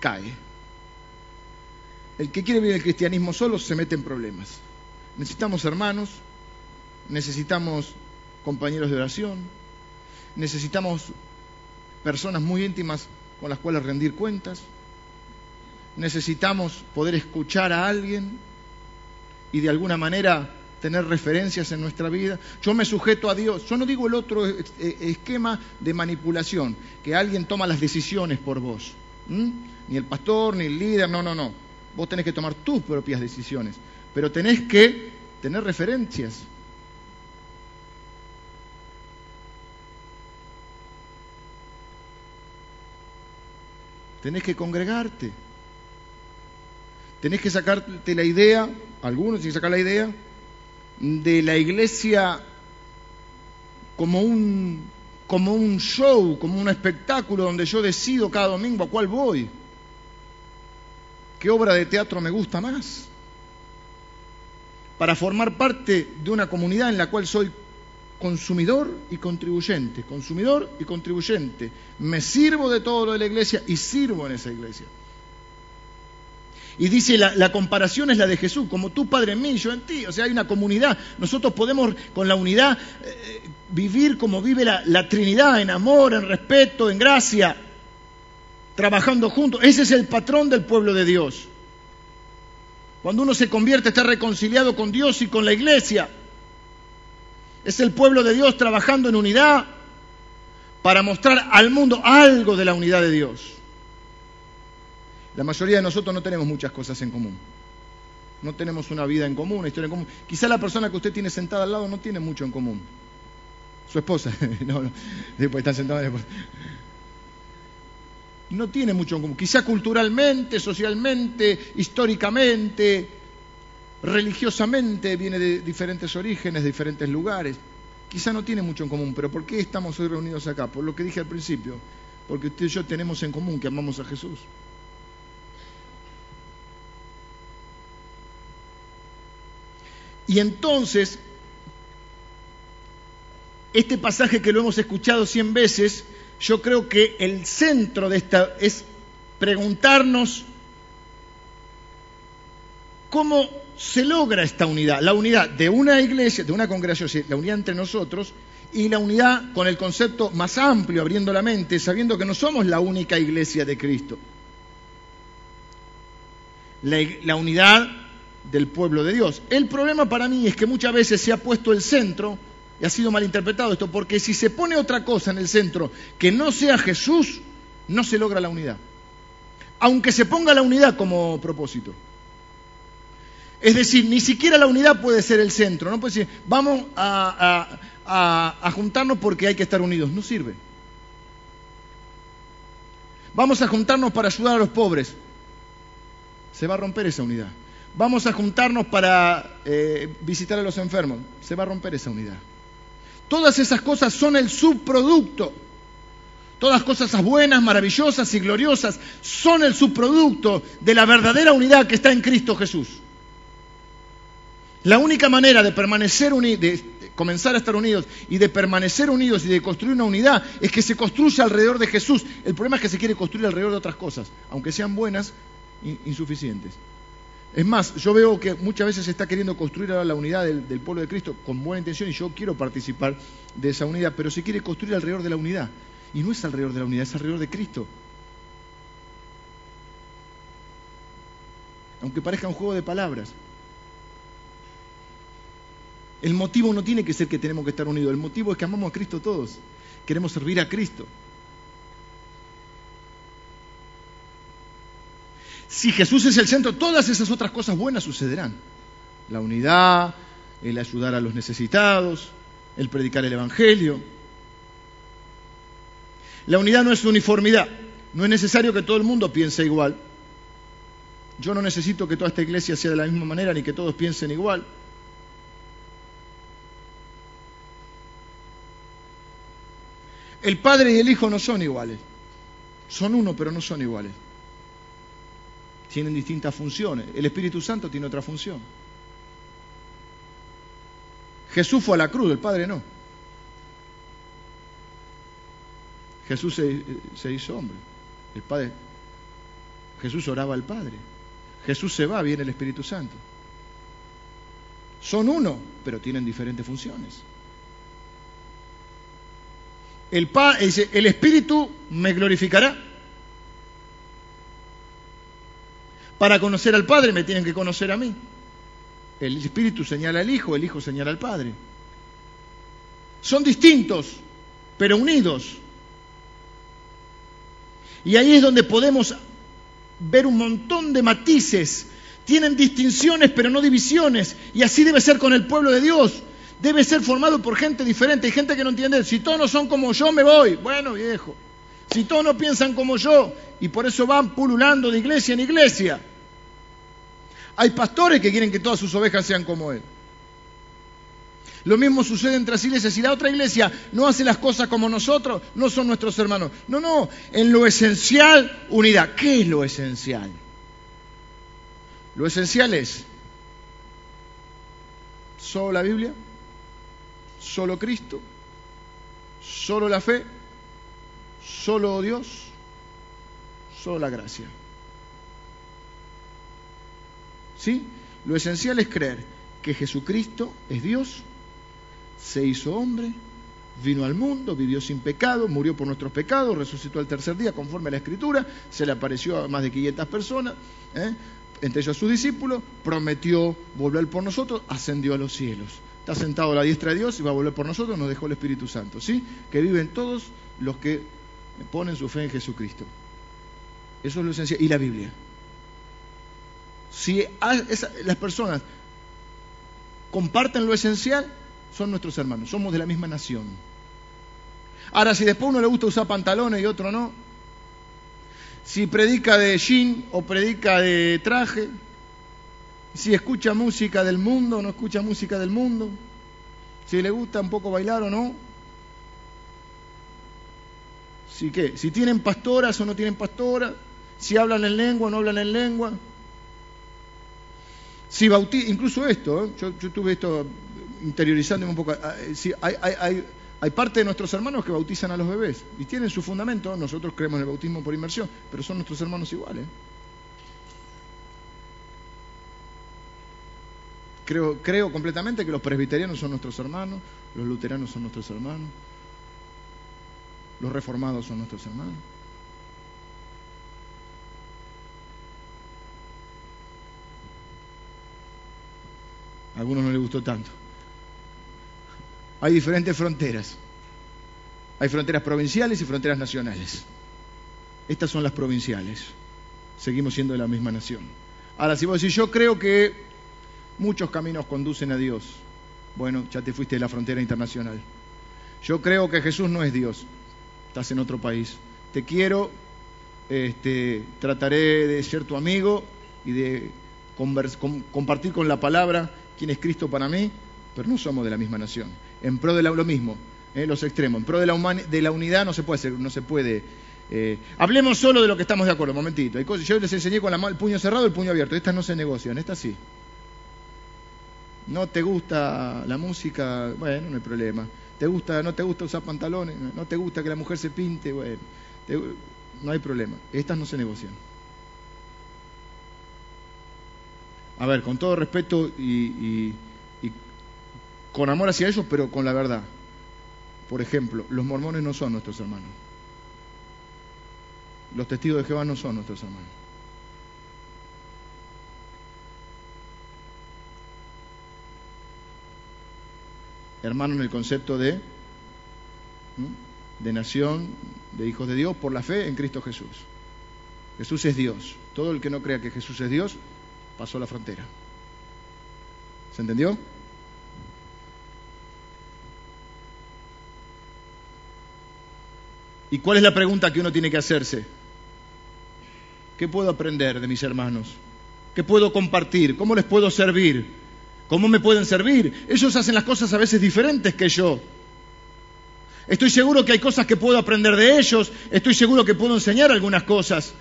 cae. El que quiere vivir el cristianismo solo se mete en problemas. Necesitamos hermanos, necesitamos compañeros de oración, necesitamos personas muy íntimas con las cuales rendir cuentas, necesitamos poder escuchar a alguien y de alguna manera tener referencias en nuestra vida. Yo me sujeto a Dios. Yo no digo el otro eh, esquema de manipulación, que alguien toma las decisiones por vos. Ni el pastor, ni el líder, no, no, no. Vos tenés que tomar tus propias decisiones, pero tenés que tener referencias. Tenés que congregarte. Tenés que sacarte la idea, algunos que sacar la idea de la iglesia como un, como un show, como un espectáculo donde yo decido cada domingo a cuál voy. ¿Qué obra de teatro me gusta más? Para formar parte de una comunidad en la cual soy consumidor y contribuyente, consumidor y contribuyente. Me sirvo de todo lo de la iglesia y sirvo en esa iglesia. Y dice, la, comparación es la de Jesús, como tú, Padre en mí, yo en ti. O sea, hay una comunidad. Nosotros podemos con la unidad eh, vivir como vive la, la Trinidad, en amor, en respeto, en gracia, trabajando juntos. Ese es el patrón del pueblo de Dios. Cuando uno se convierte, está reconciliado con Dios y con la iglesia. Es el pueblo de Dios trabajando en unidad para mostrar al mundo algo de la unidad de Dios. La mayoría de nosotros no tenemos muchas cosas en común. No tenemos una vida en común, una historia en común. Quizá la persona que usted tiene sentada al lado no tiene mucho en común. Su esposa. no, no. Después están sentados no tiene mucho en común. Quizá culturalmente, socialmente, históricamente, religiosamente viene de diferentes orígenes, de diferentes lugares. Quizá no tiene mucho en común, pero ¿por qué estamos hoy reunidos acá? Por lo que dije al principio, porque usted y yo tenemos en común que amamos a Jesús. Y entonces, este pasaje que lo hemos escuchado cien veces, yo creo que el centro de esta es preguntarnos cómo se logra esta unidad, la unidad de una iglesia, de una congregación, la unidad entre nosotros y la unidad con el concepto más amplio, abriendo la mente, sabiendo que no somos la única iglesia de Cristo. La, la unidad del pueblo de Dios. El problema para mí es que muchas veces se ha puesto el centro, y ha sido malinterpretado esto, porque si se pone otra cosa en el centro que no sea Jesús, no se logra la unidad. Aunque se ponga la unidad como propósito. Es decir, ni siquiera la unidad puede ser el centro. No puede decir, vamos a, a juntarnos porque hay que estar unidos. No sirve. Vamos a juntarnos para ayudar a los pobres. Se va a romper esa unidad vamos a juntarnos para eh, visitar a los enfermos. Se va a romper esa unidad. Todas esas cosas son el subproducto. Todas cosas buenas, maravillosas y gloriosas son el subproducto de la verdadera unidad que está en Cristo Jesús. La única manera de permanecer unidos, de comenzar a estar unidos y de permanecer unidos y de construir una unidad es que se construya alrededor de Jesús. El problema es que se quiere construir alrededor de otras cosas, aunque sean buenas, insuficientes. Es más, yo veo que muchas veces se está queriendo construir ahora la unidad del, pueblo de Cristo con buena intención y yo quiero participar de esa unidad, pero se quiere construir alrededor de la unidad. Y no es alrededor de la unidad, es alrededor de Cristo. Aunque parezca un juego de palabras. El motivo no tiene que ser que tenemos que estar unidos, el motivo es que amamos a Cristo todos. Queremos servir a Cristo. Si Jesús es el centro, todas esas otras cosas buenas sucederán. La unidad, el ayudar a los necesitados, el predicar el Evangelio. La unidad no es uniformidad. No es necesario que todo el mundo piense igual. Yo no necesito que toda esta iglesia sea de la misma manera ni que todos piensen igual. El Padre y el Hijo no son iguales. Son uno, pero no son iguales tienen distintas funciones. El Espíritu Santo tiene otra función. Jesús fue a la cruz, el Padre no. Jesús se, hizo hombre. El Padre. Jesús oraba al Padre. Jesús se va, viene el Espíritu Santo. Son uno, pero tienen diferentes funciones. El, el Espíritu me glorificará Para conocer al Padre me tienen que conocer a mí. El Espíritu señala al Hijo, el Hijo señala al Padre. Son distintos, pero unidos. Y ahí es donde podemos ver un montón de matices. Tienen distinciones, pero no divisiones. Y así debe ser con el pueblo de Dios. Debe ser formado por gente diferente. Hay gente que no entiende. Si todos no son como yo, me voy. Bueno, viejo. Si todos no piensan como yo, y por eso van pululando de iglesia en iglesia. Hay pastores que quieren que todas sus ovejas sean como Él. Lo mismo sucede entre las iglesias. Si la otra iglesia no hace las cosas como nosotros, no son nuestros hermanos. No, no, en lo esencial, unidad. ¿Qué es lo esencial? Lo esencial es solo la Biblia, solo Cristo, solo la fe, solo Dios, solo la gracia. ¿Sí? Lo esencial es creer que Jesucristo es Dios, se hizo hombre, vino al mundo, vivió sin pecado, murió por nuestros pecados, resucitó al tercer día conforme a la Escritura, se le apareció a más de 500 personas, ¿eh? entre ellos a sus discípulos, prometió volver por nosotros, ascendió a los cielos. Está sentado a la diestra de Dios y va a volver por nosotros, nos dejó el Espíritu Santo, ¿sí? Que viven todos los que ponen su fe en Jesucristo. Eso es lo esencial. Y la Biblia. Si las personas comparten lo esencial, son nuestros hermanos, somos de la misma nación. Ahora, si después uno le gusta usar pantalones y otro no, si predica de jean o predica de traje, si escucha música del mundo o no escucha música del mundo, si le gusta un poco bailar o no. Si qué, si tienen pastoras o no tienen pastoras, si hablan en lengua o no hablan en lengua. Si bautiza, incluso esto, ¿eh? yo, yo tuve esto interiorizándome un poco. Ah, eh, si hay, hay, hay, hay, parte de nuestros hermanos que bautizan a los bebés y tienen su fundamento. Nosotros creemos en el bautismo por inmersión, pero son nuestros hermanos iguales. Creo, creo completamente que los presbiterianos son nuestros hermanos, los luteranos son nuestros hermanos, los reformados son nuestros hermanos. Algunos no les gustó tanto. Hay diferentes fronteras. Hay fronteras provinciales y fronteras nacionales. Estas son las provinciales. Seguimos siendo de la misma nación. Ahora, si vos decís, yo creo que muchos caminos conducen a Dios, bueno, ya te fuiste de la frontera internacional. Yo creo que Jesús no es Dios. Estás en otro país. Te quiero, este, trataré de ser tu amigo y de compartir con la palabra quién es Cristo para mí, pero no somos de la misma nación. En pro de lo mismo, eh, los extremos. En pro de la, de la unidad no se puede no se puede. Eh, hablemos solo de lo que estamos de acuerdo, un momentito. Yo les enseñé con la, el puño cerrado y el puño abierto. Estas no se negocian, estas sí. No te gusta la música, bueno, no hay problema. ¿Te gusta, no te gusta usar pantalones? ¿No te gusta que la mujer se pinte? Bueno, no hay problema. Estas no se negocian. A ver, con todo respeto y, con amor hacia ellos, pero con la verdad. Por ejemplo, los mormones no son nuestros hermanos. Los testigos de Jehová no son nuestros hermanos. Hermano en el concepto de, de nación, de hijos de Dios, por la fe en Cristo Jesús. Jesús es Dios. Todo el que no crea que Jesús es Dios pasó la frontera. ¿Se entendió? ¿Y cuál es la pregunta que uno tiene que hacerse? ¿Qué puedo aprender de mis hermanos? ¿Qué puedo compartir? ¿Cómo les puedo servir? ¿Cómo me pueden servir? Ellos hacen las cosas a veces diferentes que yo. Estoy seguro que hay cosas que puedo aprender de ellos, estoy seguro que puedo enseñar algunas cosas.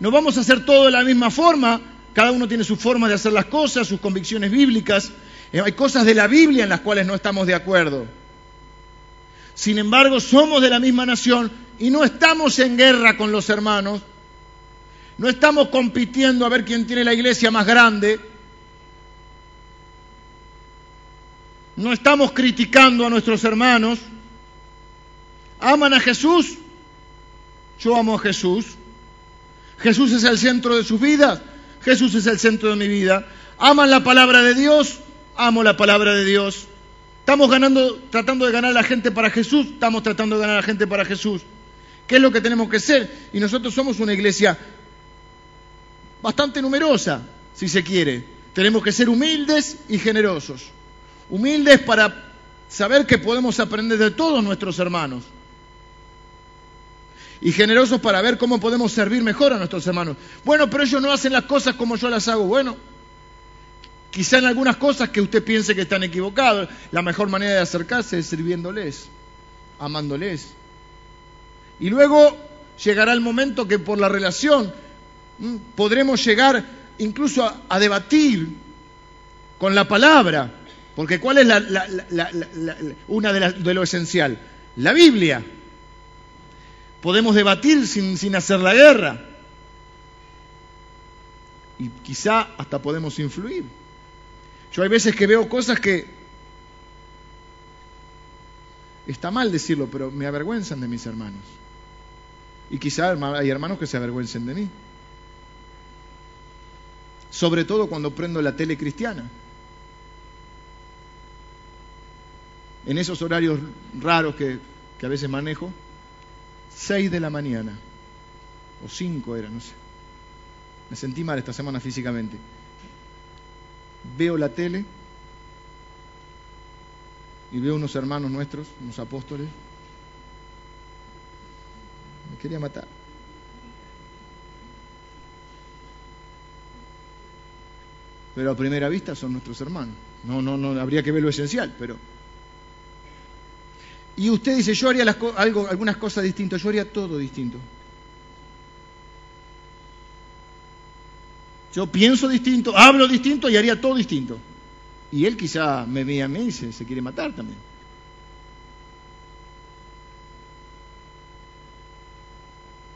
No vamos a hacer todo de la misma forma, cada uno tiene su forma de hacer las cosas, sus convicciones bíblicas. Eh, hay cosas de la Biblia en las cuales no estamos de acuerdo. Sin embargo, somos de la misma nación y no estamos en guerra con los hermanos. No estamos compitiendo a ver quién tiene la iglesia más grande. No estamos criticando a nuestros hermanos. ¿Aman a Jesús? Yo amo a Jesús. Jesús es el centro de sus vidas. Jesús es el centro de mi vida. ¿Aman la palabra de Dios? Amo la palabra de Dios. ¿Estamos ganando, tratando de ganar a la gente para Jesús? Estamos tratando de ganar a la gente para Jesús. ¿Qué es lo que tenemos que ser? Y nosotros somos una iglesia bastante numerosa, si se quiere. Tenemos que ser humildes y generosos. Humildes para saber que podemos aprender de todos nuestros hermanos y generosos para ver cómo podemos servir mejor a nuestros hermanos. Bueno, pero ellos no hacen las cosas como yo las hago. Bueno, quizá en algunas cosas que usted piense que están equivocados, la mejor manera de acercarse es sirviéndoles, amándoles. Y luego llegará el momento que por la relación podremos llegar incluso a, debatir con la palabra, porque ¿cuál es una de, de lo esencial? La Biblia podemos debatir sin, sin hacer la guerra. Y quizá hasta podemos influir. Yo hay veces que veo cosas que está mal decirlo, pero me avergüenzan de mis hermanos. Y quizá hay hermanos que se avergüencen de mí. Sobre todo cuando prendo la tele cristiana. En esos horarios raros que, que a veces manejo, 6 de la mañana, o 5 era, no sé. Me sentí mal esta semana físicamente. Veo la tele y veo unos hermanos nuestros, unos apóstoles. Me quería matar. Pero a primera vista son nuestros hermanos. No, no, no, habría que ver lo esencial, pero y usted dice, yo haría algo, algunas cosas distintas, yo haría todo distinto. Yo pienso distinto, hablo distinto y haría todo distinto. Y él quizá me ve a mí y se, se quiere matar también.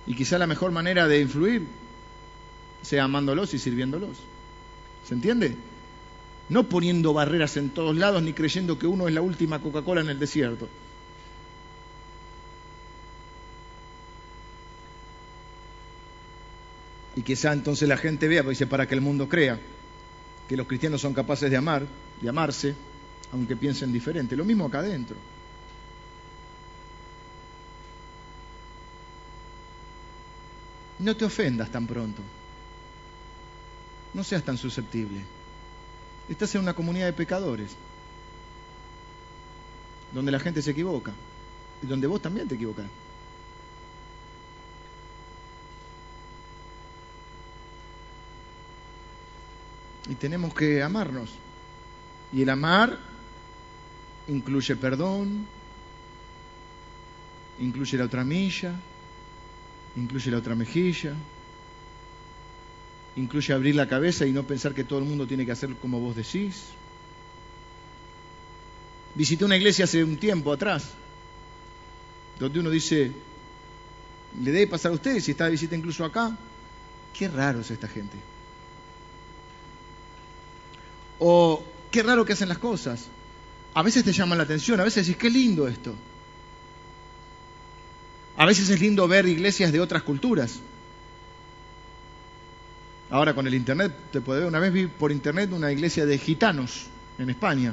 Y quizá la mejor manera de influir sea amándolos y sirviéndolos. ¿Se entiende? No poniendo barreras en todos lados ni creyendo que uno es la última Coca-Cola en el desierto. Y quizá entonces la gente vea, dice, para que el mundo crea que los cristianos son capaces de amar, de amarse, aunque piensen diferente. Lo mismo acá adentro. No te ofendas tan pronto. No seas tan susceptible. Estás en una comunidad de pecadores, donde la gente se equivoca y donde vos también te equivocas. Y tenemos que amarnos. Y el amar incluye perdón, incluye la otra milla, incluye la otra mejilla, incluye abrir la cabeza y no pensar que todo el mundo tiene que hacer como vos decís. Visité una iglesia hace un tiempo atrás, donde uno dice, le debe pasar a ustedes si está de visita incluso acá. Qué raro es esta gente. O qué raro que hacen las cosas. A veces te llaman la atención, a veces decís, qué lindo esto. A veces es lindo ver iglesias de otras culturas. Ahora con el internet te puede ver, una vez vi por internet una iglesia de gitanos en España.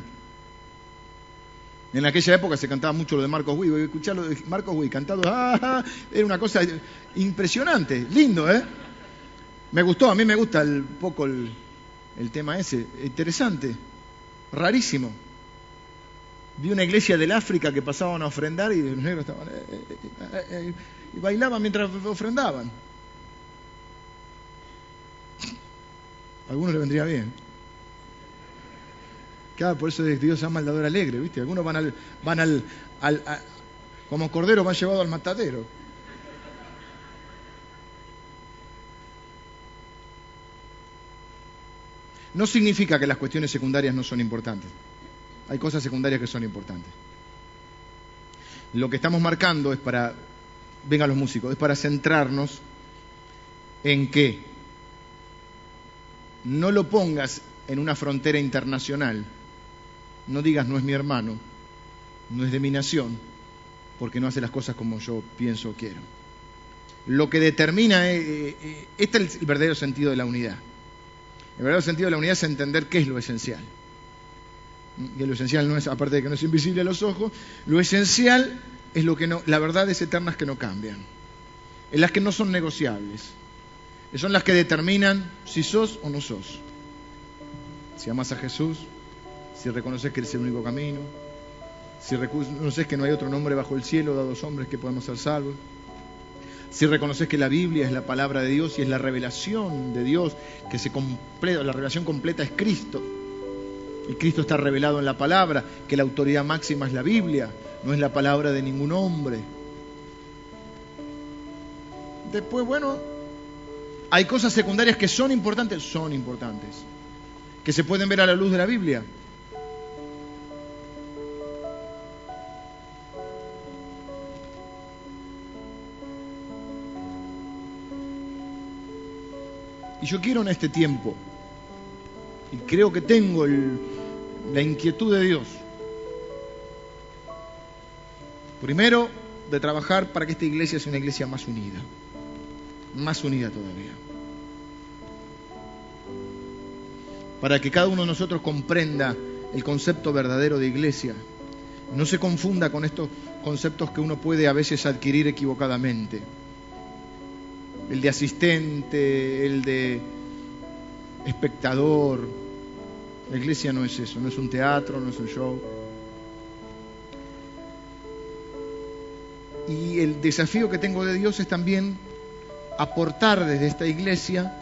En aquella época se cantaba mucho lo de Marcos Witt, escucharlo de Marcos Witt cantado, ¡ah! era una cosa impresionante, lindo, ¿eh? Me gustó, a mí me gusta un poco el, el tema ese, interesante, rarísimo. Vi una iglesia del África que pasaban a ofrendar y los negros estaban eh, eh, eh, y bailaban mientras ofrendaban. A algunos le vendría bien. Claro, por eso Dios llama al dador alegre, ¿viste? Algunos van al, van al, al como cordero van llevados al matadero. No significa que las cuestiones secundarias no son importantes. Hay cosas secundarias que son importantes. Lo que estamos marcando es para, vengan los músicos, es para centrarnos en que no lo pongas en una frontera internacional. No digas no es mi hermano, no es de mi nación, porque no hace las cosas como yo pienso o quiero. Lo que determina, eh, eh, eh, este es el verdadero sentido de la unidad. El verdadero sentido de la unidad es entender qué es lo esencial. Que lo esencial no es, aparte de que no es invisible a los ojos, lo esencial es lo que no, la verdad es eternas que no cambian, es las que no son negociables, son las que determinan si sos o no sos. Si amas a Jesús, si reconoces que eres el único camino, si reconoces que no hay otro nombre bajo el cielo dado a los hombres que podemos ser salvos, si reconoces que la Biblia es la palabra de Dios y es la revelación de Dios, que se completa, la revelación completa es Cristo, y Cristo está revelado en la palabra, que la autoridad máxima es la Biblia, no es la palabra de ningún hombre. Después, bueno, hay cosas secundarias que son importantes, son importantes, que se pueden ver a la luz de la Biblia. Y yo quiero en este tiempo, y creo que tengo el, la inquietud de Dios. Primero, de trabajar para que esta iglesia sea una iglesia más unida, más unida todavía. Para que cada uno de nosotros comprenda el concepto verdadero de iglesia. No se confunda con estos conceptos que uno puede a veces adquirir equivocadamente. El de asistente, el de espectador, la iglesia no es eso, no es un teatro, no es un show. Y el desafío que tengo de Dios es también aportar desde esta iglesia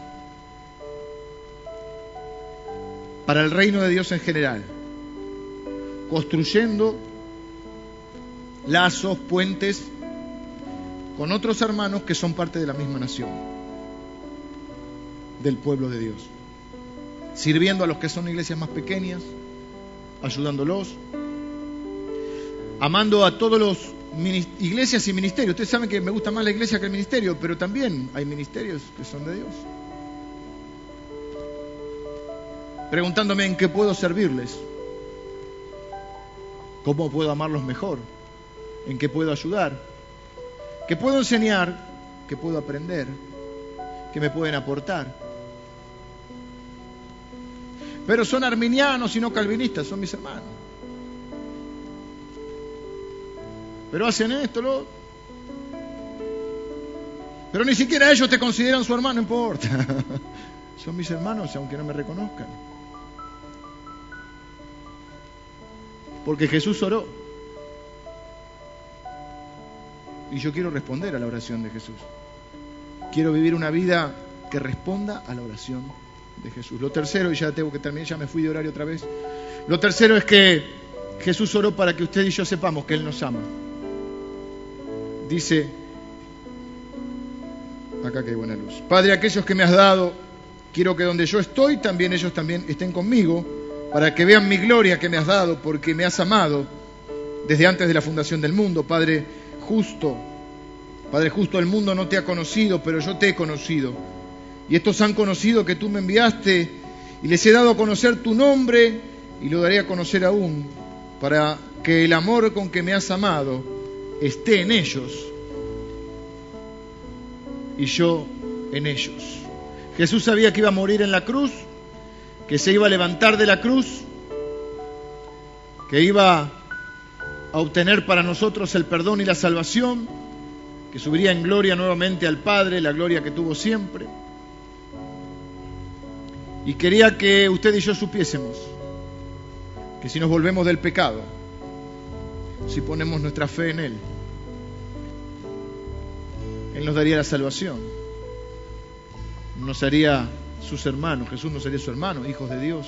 para el reino de Dios en general, construyendo lazos, puentes con otros hermanos que son parte de la misma nación, del pueblo de Dios, sirviendo a los que son iglesias más pequeñas, ayudándolos, amando a todos los iglesias y ministerios. Ustedes saben que me gusta más la iglesia que el ministerio, pero también hay ministerios que son de Dios. Preguntándome en qué puedo servirles, cómo puedo amarlos mejor, en qué puedo ayudar, qué puedo enseñar, qué puedo aprender, qué me pueden aportar. Pero son arminianos y no calvinistas, son mis hermanos. Pero hacen esto, lo Pero ni siquiera ellos te consideran su hermano, no importa. Son mis hermanos aunque no me reconozcan. Porque Jesús oró. Y yo quiero responder a la oración de Jesús. Quiero vivir una vida que responda a la oración de Jesús. Lo tercero, y ya tengo que terminar, ya me fui de horario otra vez. Lo tercero es que Jesús oró para que usted y yo sepamos que Él nos ama dice, acá que hay buena luz, Padre, aquellos que me has dado, quiero que donde yo estoy, también ellos también estén conmigo, para que vean mi gloria que me has dado, porque me has amado desde antes de la fundación del mundo, Padre justo. Padre justo, el mundo no te ha conocido, pero yo te he conocido. Y estos han conocido que tú me enviaste y les he dado a conocer tu nombre y lo daré a conocer aún, para que el amor con que me has amado esté en ellos y yo en ellos. Jesús sabía que iba a morir en la cruz, que se iba a levantar de la cruz, que iba a obtener para nosotros el perdón y la salvación, que subiría en gloria nuevamente al Padre, la gloria que tuvo siempre. Y quería que usted y yo supiésemos que si nos volvemos del pecado, si ponemos nuestra fe en Él. Él nos daría la salvación. Nos haría sus hermanos. Jesús nos haría su hermano, hijos de Dios.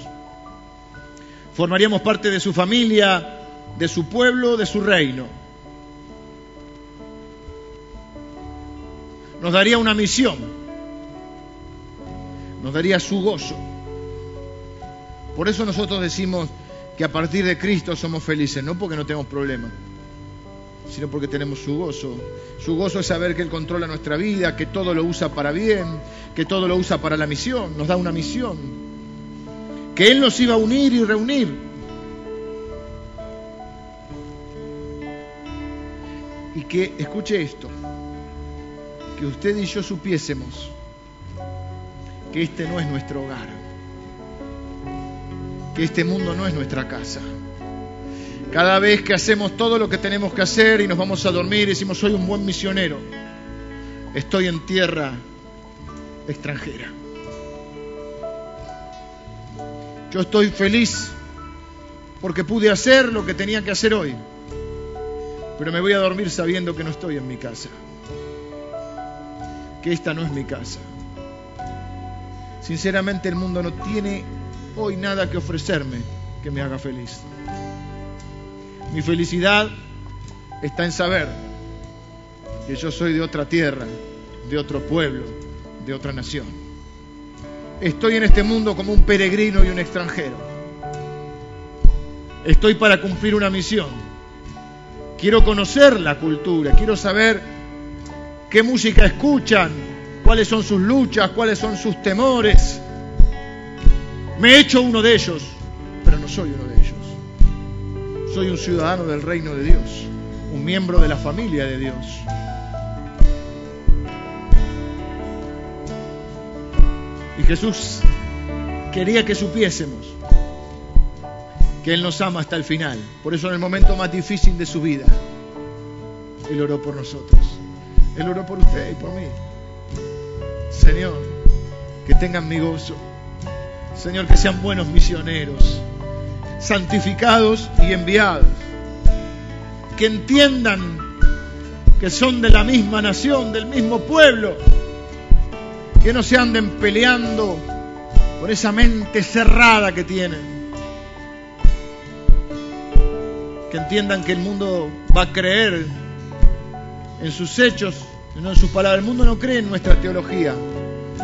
Formaríamos parte de su familia, de su pueblo, de su reino. Nos daría una misión. Nos daría su gozo. Por eso nosotros decimos, que a partir de Cristo somos felices, no porque no tenemos problemas, sino porque tenemos su gozo. Su gozo es saber que Él controla nuestra vida, que todo lo usa para bien, que todo lo usa para la misión, nos da una misión, que Él nos iba a unir y reunir. Y que, escuche esto, que usted y yo supiésemos que este no es nuestro hogar que este mundo no es nuestra casa. Cada vez que hacemos todo lo que tenemos que hacer y nos vamos a dormir decimos soy un buen misionero, estoy en tierra extranjera. Yo estoy feliz porque pude hacer lo que tenía que hacer hoy, pero me voy a dormir sabiendo que no estoy en mi casa, que esta no es mi casa. Sinceramente el mundo no tiene hoy nada que ofrecerme que me haga feliz. Mi felicidad está en saber que yo soy de otra tierra, de otro pueblo, de otra nación. Estoy en este mundo como un peregrino y un extranjero. Estoy para cumplir una misión. Quiero conocer la cultura, quiero saber qué música escuchan, cuáles son sus luchas, cuáles son sus temores, me he hecho uno de ellos, pero no soy uno de ellos. Soy un ciudadano del reino de Dios, un miembro de la familia de Dios. Y Jesús quería que supiésemos que Él nos ama hasta el final. Por eso en el momento más difícil de su vida, Él oró por nosotros. Él oró por usted y por mí. Señor, que tengan mi gozo Señor, que sean buenos misioneros, santificados y enviados, que entiendan que son de la misma nación, del mismo pueblo, que no se anden peleando por esa mente cerrada que tienen. Que entiendan que el mundo va a creer en sus hechos, no en sus palabras. El mundo no cree en nuestra teología,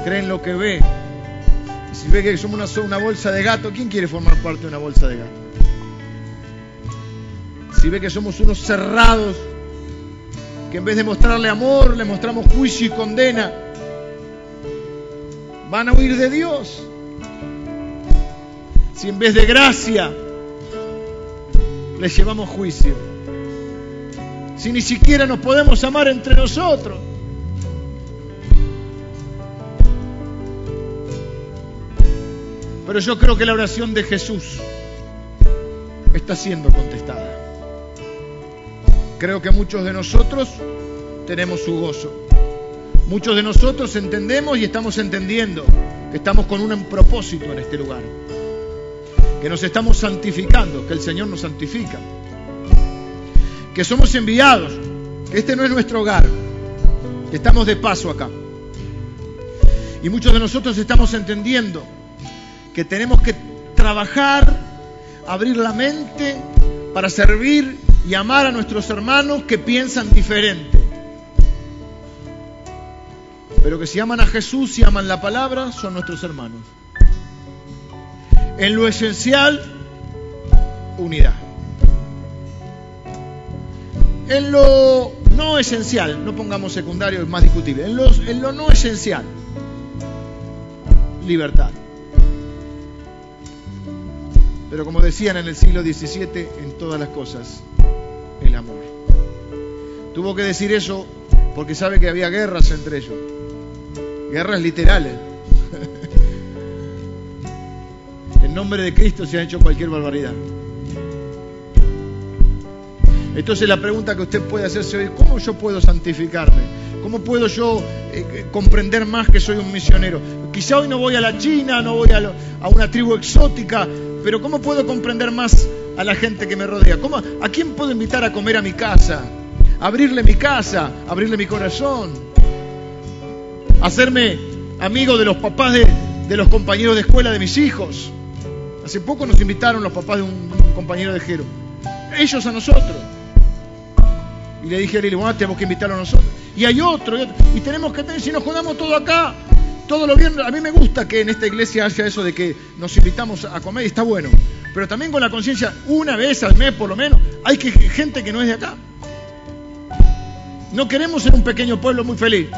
cree en lo que ve. Y si ve que somos una, una bolsa de gato, ¿quién quiere formar parte de una bolsa de gato? Si ve que somos unos cerrados, que en vez de mostrarle amor, le mostramos juicio y condena, van a huir de Dios. Si en vez de gracia les llevamos juicio. Si ni siquiera nos podemos amar entre nosotros. Pero yo creo que la oración de Jesús está siendo contestada. Creo que muchos de nosotros tenemos su gozo. Muchos de nosotros entendemos y estamos entendiendo que estamos con un propósito en este lugar. Que nos estamos santificando, que el Señor nos santifica. Que somos enviados, que este no es nuestro hogar, que estamos de paso acá. Y muchos de nosotros estamos entendiendo que tenemos que trabajar, abrir la mente para servir y amar a nuestros hermanos que piensan diferente. Pero que si aman a Jesús y aman la palabra, son nuestros hermanos. En lo esencial, unidad. En lo no esencial, no pongamos secundario, es más discutible. En, en lo no esencial, libertad. Pero como decían en el siglo XVII, en todas las cosas, el amor. Tuvo que decir eso porque sabe que había guerras entre ellos. Guerras literales. Nombre de Cristo se ha hecho cualquier barbaridad. Entonces la pregunta que usted puede hacerse hoy, ¿cómo yo puedo santificarme? ¿Cómo puedo yo eh, comprender más que soy un misionero? Quizá hoy no voy a la China, no voy a, una tribu exótica, pero ¿cómo puedo comprender más a la gente que me rodea? ¿Cómo, ¿A quién puedo invitar a comer a mi casa? Abrirle mi casa, abrirle mi corazón. Hacerme amigo de los papás de los compañeros de escuela de mis hijos. Hace poco nos invitaron los papás de un, compañero de Jero. Ellos a nosotros. Y le dije a Lili, bueno, tenemos que invitarlo a nosotros. Y hay otro, y otro. Y tenemos que tener, si nos jugamos todo acá, todo lo bien. A mí me gusta que en esta iglesia haya eso de que nos invitamos a comer y está bueno. Pero también con la conciencia, una vez al mes por lo menos, hay que, gente que no es de acá. No queremos ser un pequeño pueblo muy feliz.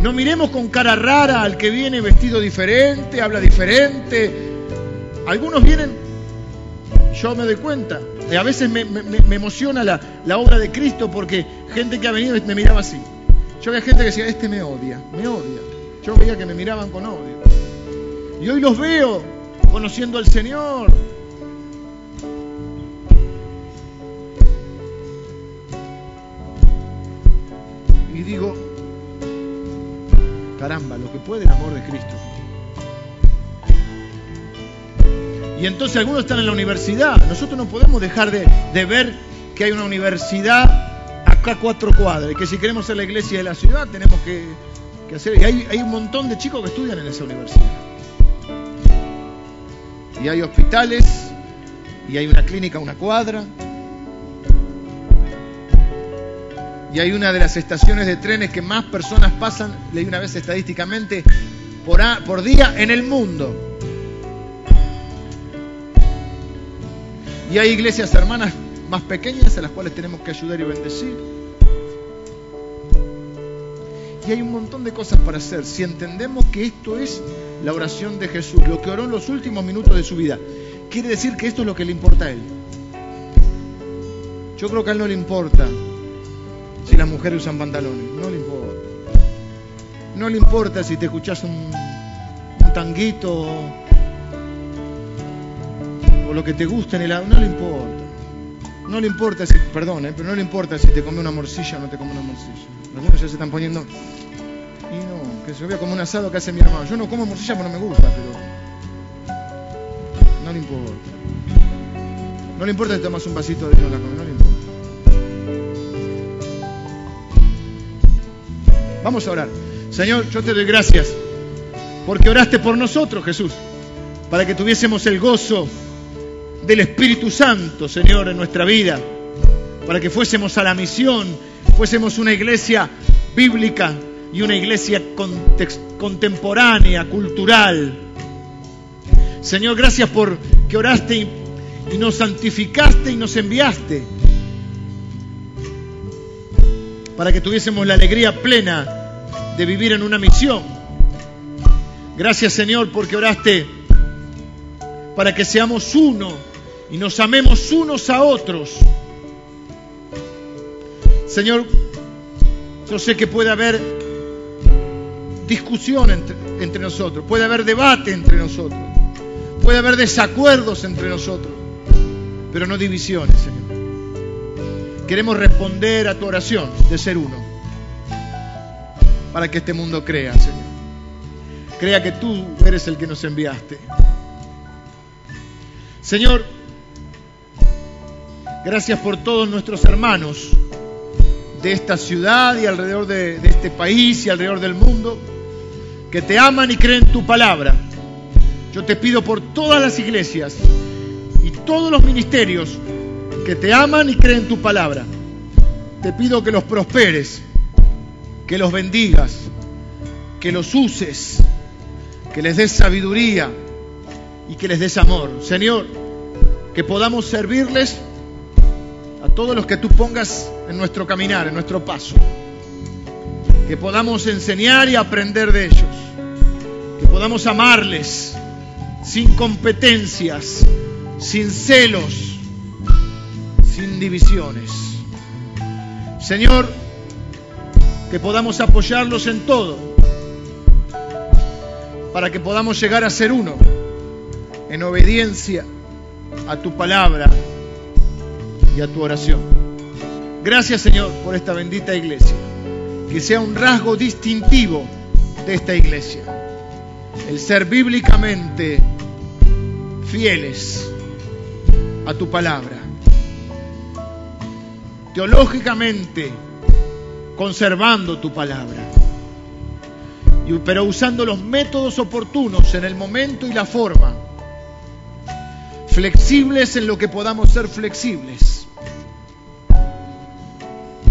No miremos con cara rara al que viene vestido diferente, habla diferente. Algunos vienen, yo me doy cuenta, y a veces me, emociona la, la obra de Cristo porque gente que ha venido me miraba así. Yo veía gente que decía, este me odia, me odia. Yo veía que me miraban con odio. Y hoy los veo conociendo al Señor. Y digo, caramba, lo que puede el amor de Cristo. Y entonces algunos están en la universidad. Nosotros no podemos dejar de, ver que hay una universidad acá cuatro cuadras, y que si queremos ser la iglesia de la ciudad tenemos que, hacer. Y hay, hay un montón de chicos que estudian en esa universidad. Y hay hospitales, y hay una clínica una cuadra. Y hay una de las estaciones de trenes que más personas pasan, leí una vez estadísticamente, por, por día en el mundo. Y hay iglesias hermanas más pequeñas a las cuales tenemos que ayudar y bendecir. Y hay un montón de cosas para hacer. Si entendemos que esto es la oración de Jesús, lo que oró en los últimos minutos de su vida, quiere decir que esto es lo que le importa a Él. Yo creo que a Él no le importa si las mujeres usan pantalones, no le importa. No le importa si te escuchas un, tanguito o lo que te gusta en el no le importa. No le importa si, perdón, eh, pero no le importa si te come una morcilla o no te come una morcilla. Algunos ya se están poniendo. Y no, que se vea como un asado que hace mi hermano. Yo no como morcilla porque no me gusta, pero. No le importa. No le importa si tomas un vasito de vino la come, no le importa. Vamos a orar. Señor, yo te doy gracias porque oraste por nosotros, Jesús, para que tuviésemos el gozo del Espíritu Santo, Señor, en nuestra vida, para que fuésemos a la misión, fuésemos una iglesia bíblica y una iglesia contemporánea, cultural. Señor, gracias por que oraste y, y nos santificaste y nos enviaste para que tuviésemos la alegría plena de vivir en una misión. Gracias Señor porque oraste para que seamos uno y nos amemos unos a otros. Señor, yo sé que puede haber discusión entre, entre, nosotros, puede haber debate entre nosotros, puede haber desacuerdos entre nosotros, pero no divisiones, Señor. Queremos responder a tu oración de ser uno, para que este mundo crea, Señor. Crea que tú eres el que nos enviaste. Señor, gracias por todos nuestros hermanos de esta ciudad y alrededor de, de, este país y alrededor del mundo, que te aman y creen tu palabra. Yo te pido por todas las iglesias y todos los ministerios que te aman y creen tu palabra. Te pido que los prosperes, que los bendigas, que los uses, que les des sabiduría y que les des amor. Señor, que podamos servirles a todos los que tú pongas en nuestro caminar, en nuestro paso. Que podamos enseñar y aprender de ellos. Que podamos amarles sin competencias, sin celos, sin divisiones. Señor, que podamos apoyarlos en todo, para que podamos llegar a ser uno, en obediencia a tu palabra y a tu oración. Gracias Señor por esta bendita iglesia. Que sea un rasgo distintivo de esta iglesia. El ser bíblicamente fieles a tu palabra. Teológicamente conservando tu palabra. Pero usando los métodos oportunos en el momento y la forma flexibles en lo que podamos ser flexibles,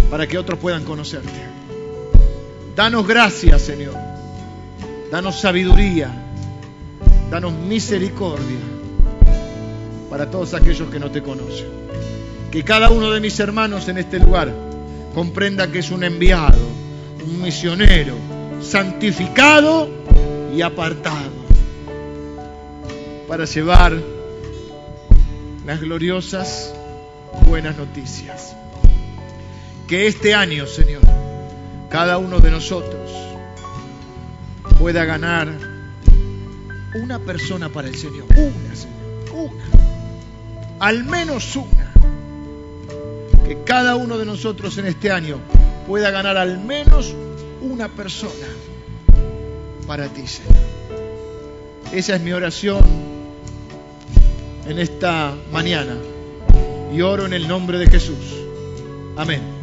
para que otros puedan conocerte. Danos gracia, Señor. Danos sabiduría. Danos misericordia para todos aquellos que no te conocen. Que cada uno de mis hermanos en este lugar comprenda que es un enviado, un misionero, santificado y apartado para llevar las gloriosas buenas noticias. Que este año, Señor, cada uno de nosotros pueda ganar una persona para el Señor. Una, Señor. Una. Al menos una. Que cada uno de nosotros en este año pueda ganar al menos una persona para ti, Señor. Esa es mi oración en esta mañana y oro en el nombre de Jesús. Amén.